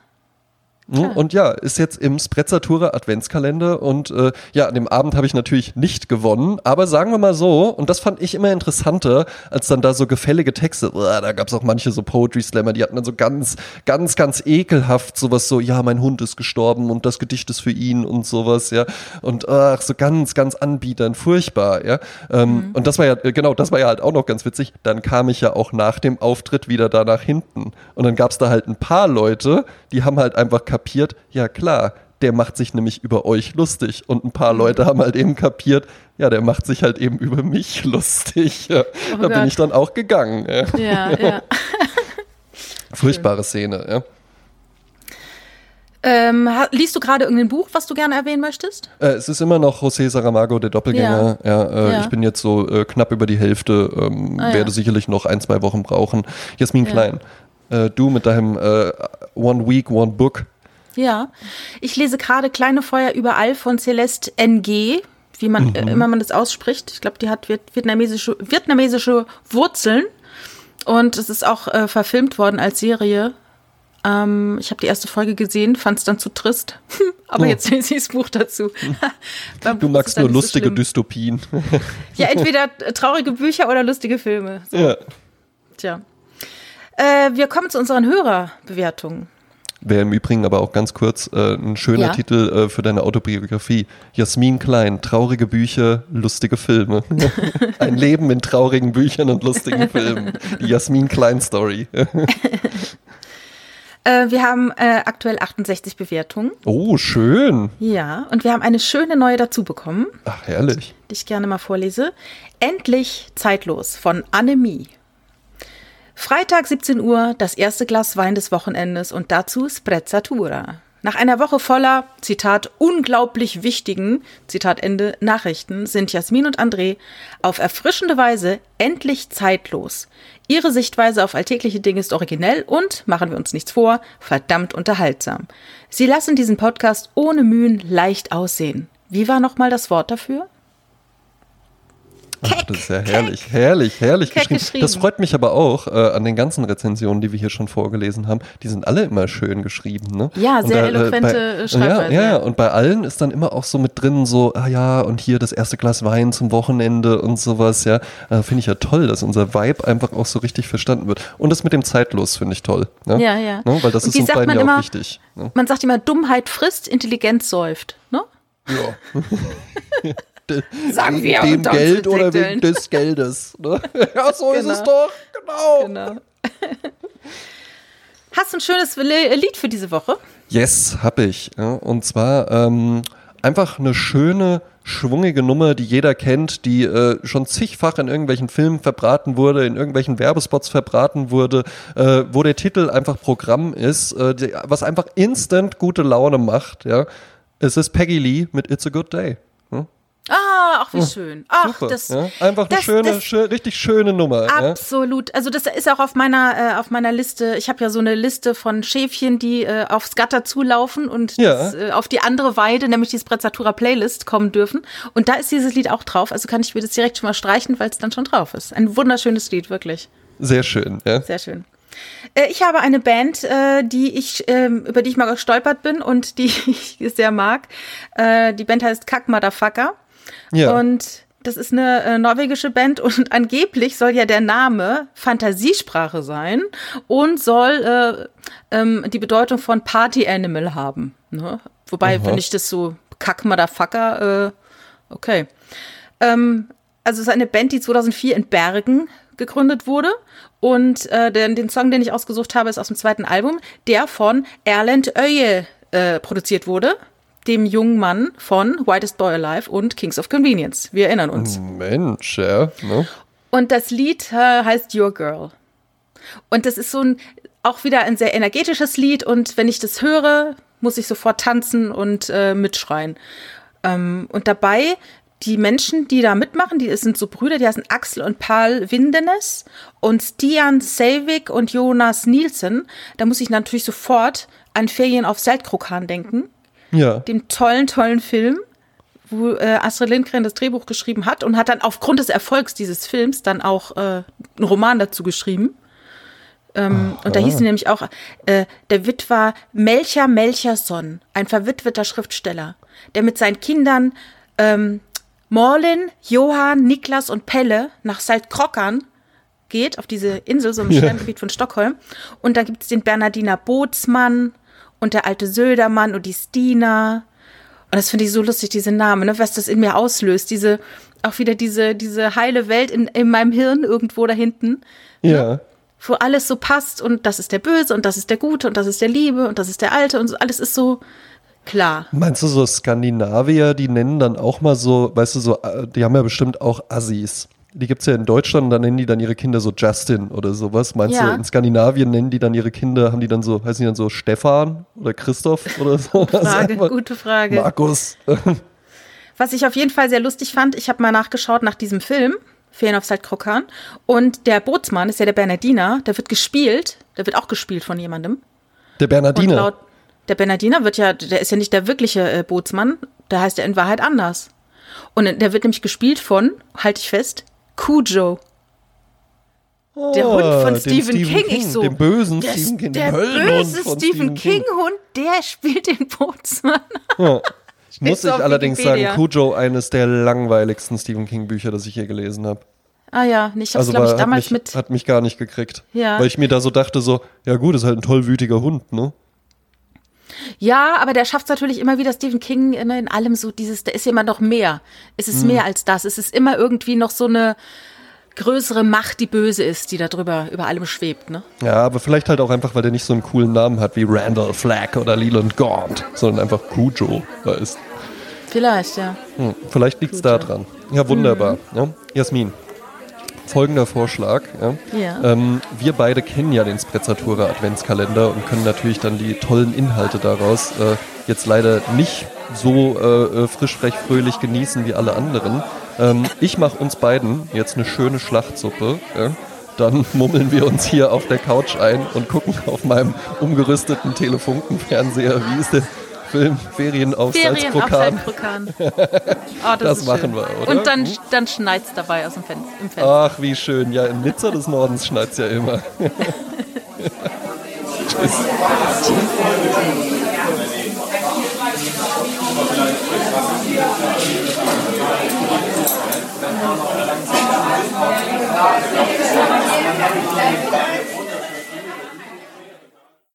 Klar. Und ja, ist jetzt im Sprezzatura Adventskalender und äh, ja, an dem Abend habe ich natürlich nicht gewonnen, aber sagen wir mal so, und das fand ich immer interessanter, als dann da so gefällige Texte, Uah, da gab es auch manche so Poetry Slammer, die hatten dann so ganz, ganz, ganz ekelhaft sowas so, ja, mein Hund ist gestorben und das Gedicht ist für ihn und sowas, ja, und ach, so ganz, ganz anbietern, furchtbar, ja. Ähm, mhm. Und das war ja, genau, das war ja halt auch noch ganz witzig, dann kam ich ja auch nach dem Auftritt wieder da nach hinten und dann gab es da halt ein paar Leute, die haben halt einfach kapiert, kapiert, ja klar, der macht sich nämlich über euch lustig. Und ein paar Leute haben halt eben kapiert, ja, der macht sich halt eben über mich lustig. Ja, oh da Gott. bin ich dann auch gegangen. Ja, ja. ja. Furchtbare Szene, ja. Ähm, liest du gerade irgendein Buch, was du gerne erwähnen möchtest? Äh, es ist immer noch José Saramago, der Doppelgänger. Ja. ja, äh, ja. Ich bin jetzt so äh, knapp über die Hälfte, ähm, ah, werde sicherlich noch ein, zwei Wochen brauchen. Jasmin Klein, äh, du mit deinem äh, One Week, One Book. Ja, ich lese gerade Kleine Feuer überall von Celeste NG, wie man mhm. immer man das ausspricht. Ich glaube, die hat vietnamesische, vietnamesische Wurzeln und es ist auch äh, verfilmt worden als Serie. Ähm, ich habe die erste Folge gesehen, fand es dann zu trist, aber oh. jetzt lese ich das Buch dazu. du magst nur lustige so Dystopien. ja, entweder traurige Bücher oder lustige Filme. So. Ja. Tja. Äh, wir kommen zu unseren Hörerbewertungen. Wäre im Übrigen aber auch ganz kurz äh, ein schöner ja. Titel äh, für deine Autobiografie. Jasmin Klein, traurige Bücher, lustige Filme. ein Leben in traurigen Büchern und lustigen Filmen. Die Jasmin Klein Story. äh, wir haben äh, aktuell 68 Bewertungen. Oh, schön. Ja, und wir haben eine schöne neue dazu bekommen. Ach, herrlich. Die ich gerne mal vorlese. Endlich zeitlos von Annemie. Freitag 17 Uhr, das erste Glas Wein des Wochenendes und dazu Sprezzatura. Nach einer Woche voller, Zitat, unglaublich wichtigen, Zitat Ende, Nachrichten sind Jasmin und André auf erfrischende Weise endlich zeitlos. Ihre Sichtweise auf alltägliche Dinge ist originell und, machen wir uns nichts vor, verdammt unterhaltsam. Sie lassen diesen Podcast ohne Mühen leicht aussehen. Wie war nochmal das Wort dafür? Ach, das ist ja herrlich, keck. herrlich, herrlich geschrieben. geschrieben. Das freut mich aber auch äh, an den ganzen Rezensionen, die wir hier schon vorgelesen haben. Die sind alle immer schön geschrieben. Ne? Ja, sehr da, eloquente äh, bei, Schreibweise. Ja, ja, und bei allen ist dann immer auch so mit drin so, ah ja, und hier das erste Glas Wein zum Wochenende und sowas. Ja, äh, finde ich ja toll, dass unser Vibe einfach auch so richtig verstanden wird. Und das mit dem Zeitlos finde ich toll. Ne? Ja, ja. Ne? Weil das und ist uns beiden ja auch wichtig. Ne? Man sagt immer, Dummheit frisst, Intelligenz säuft. Ne? Ja. Sagen wir dem Geld oder wegen des Geldes. Ne? Ja, so genau. ist es genau. doch. Genau. genau. Hast du ein schönes Lied für diese Woche? Yes, hab ich. Ja, und zwar ähm, einfach eine schöne, schwungige Nummer, die jeder kennt, die äh, schon zigfach in irgendwelchen Filmen verbraten wurde, in irgendwelchen Werbespots verbraten wurde, äh, wo der Titel einfach Programm ist, äh, die, was einfach instant gute Laune macht. Ja, es ist Peggy Lee mit It's a Good Day. Ah, ach wie schön. Ach, Super, das ja? einfach eine das, schöne, das, schön, richtig schöne Nummer. Absolut. Ja? Also das ist auch auf meiner äh, auf meiner Liste. Ich habe ja so eine Liste von Schäfchen, die äh, aufs Gatter zulaufen und ja. das, äh, auf die andere Weide, nämlich die Sprezzatura Playlist kommen dürfen. Und da ist dieses Lied auch drauf. Also kann ich mir das direkt schon mal streichen, weil es dann schon drauf ist. Ein wunderschönes Lied, wirklich. Sehr schön. Ja. Sehr schön. Äh, ich habe eine Band, äh, die ich, ähm, über die ich mal gestolpert bin und die ich sehr mag. Äh, die Band heißt Kack Motherfucker. Ja. Und das ist eine äh, norwegische Band und angeblich soll ja der Name Fantasiesprache sein und soll äh, ähm, die Bedeutung von Party Animal haben. Ne? Wobei, wenn ich das so kack Motherfucker, äh, okay. Ähm, also es ist eine Band, die 2004 in Bergen gegründet wurde und äh, den, den Song, den ich ausgesucht habe, ist aus dem zweiten Album, der von Erland Öye äh, produziert wurde dem jungen Mann von Whitest Boy Alive und Kings of Convenience. Wir erinnern uns. Mensch, ja. Ne? Und das Lied äh, heißt Your Girl. Und das ist so ein, auch wieder ein sehr energetisches Lied. Und wenn ich das höre, muss ich sofort tanzen und äh, mitschreien. Ähm, und dabei die Menschen, die da mitmachen, die sind so Brüder, die heißen Axel und Paul Windenes und Stian Selvik und Jonas Nielsen. Da muss ich natürlich sofort an Ferien auf Seltkrokan denken ja. dem tollen, tollen Film, wo äh, Astrid Lindgren das Drehbuch geschrieben hat und hat dann aufgrund des Erfolgs dieses Films dann auch äh, einen Roman dazu geschrieben. Ähm, und da hieß sie nämlich auch, äh, der Witwer Melcher Melcherson, ein verwitweter Schriftsteller, der mit seinen Kindern ähm, Morlin, Johann, Niklas und Pelle nach Saltkrockern geht, auf diese Insel, so im ja. Sterngebiet von Stockholm. Und da gibt es den Bernardiner Bootsmann und der alte Södermann und die Stina. Und das finde ich so lustig, diese Namen, ne? was das in mir auslöst. Diese, auch wieder diese, diese heile Welt in, in meinem Hirn irgendwo da hinten. Ne? Ja. Ne? Wo alles so passt und das ist der Böse und das ist der Gute und das ist der Liebe und das ist der Alte und so, alles ist so klar. Meinst du so Skandinavier, die nennen dann auch mal so, weißt du, so, äh, die haben ja bestimmt auch Assis die gibt es ja in Deutschland und dann nennen die dann ihre Kinder so Justin oder sowas. Meinst ja. du, in Skandinavien nennen die dann ihre Kinder, haben die dann so, heißen die dann so Stefan oder Christoph oder so? Gute Frage, gute Frage. Markus. Was ich auf jeden Fall sehr lustig fand, ich habe mal nachgeschaut nach diesem Film, Ferien auf Saltkrokan, und der Bootsmann ist ja der Bernardiner, der wird gespielt, der wird auch gespielt von jemandem. Der Bernardiner? Laut, der Bernardiner wird ja, der ist ja nicht der wirkliche äh, Bootsmann, der heißt ja in Wahrheit anders. Und der wird nämlich gespielt von, halte ich fest, Cujo. Oh, der Hund von Stephen, Stephen King. King. Ich so, dem bösen der, Stephen King. Der böse Stephen King-Hund, der spielt den Bootsmann. Ja. Muss ich allerdings Wikipedia. sagen, Cujo eines der langweiligsten Stephen King-Bücher, das ich je gelesen habe. Ah ja, ich habe also glaube ich damals mich, mit. Hat mich gar nicht gekriegt. Ja. Weil ich mir da so dachte, so, ja gut, ist halt ein tollwütiger Hund, ne? Ja, aber der schafft es natürlich immer wieder, Stephen King ne, in allem so dieses, da ist immer noch mehr. Es ist hm. mehr als das. Es ist immer irgendwie noch so eine größere Macht, die böse ist, die da drüber über allem schwebt, ne? Ja, aber vielleicht halt auch einfach, weil der nicht so einen coolen Namen hat wie Randall Flagg oder Leland Gaunt, sondern einfach Cujo ist. Vielleicht, ja. Hm, vielleicht liegt es da dran. Ja, wunderbar. Mhm. Ja. Jasmin, folgender Vorschlag. Ja. ja. Ähm, wir beide kennen ja den Sprezzatura Adventskalender und können natürlich dann die tollen Inhalte daraus äh, jetzt leider nicht so äh, äh frisch, frech, fröhlich genießen wie alle anderen. Ähm, ich mache uns beiden jetzt eine schöne Schlachtsuppe. Ja. Dann mummeln wir uns hier auf der Couch ein und gucken auf meinem umgerüsteten Telefunkenfernseher, wie ist der Film Ferien auf Ferien Salzbrukan. Auf. Oh, das, das machen schön. wir, oder? Und dann, dann schneit es dabei aus dem Fen im Fenster. Ach, wie schön. Ja, in Nizza des Nordens schneit es ja immer. Tschüss. Tschüss.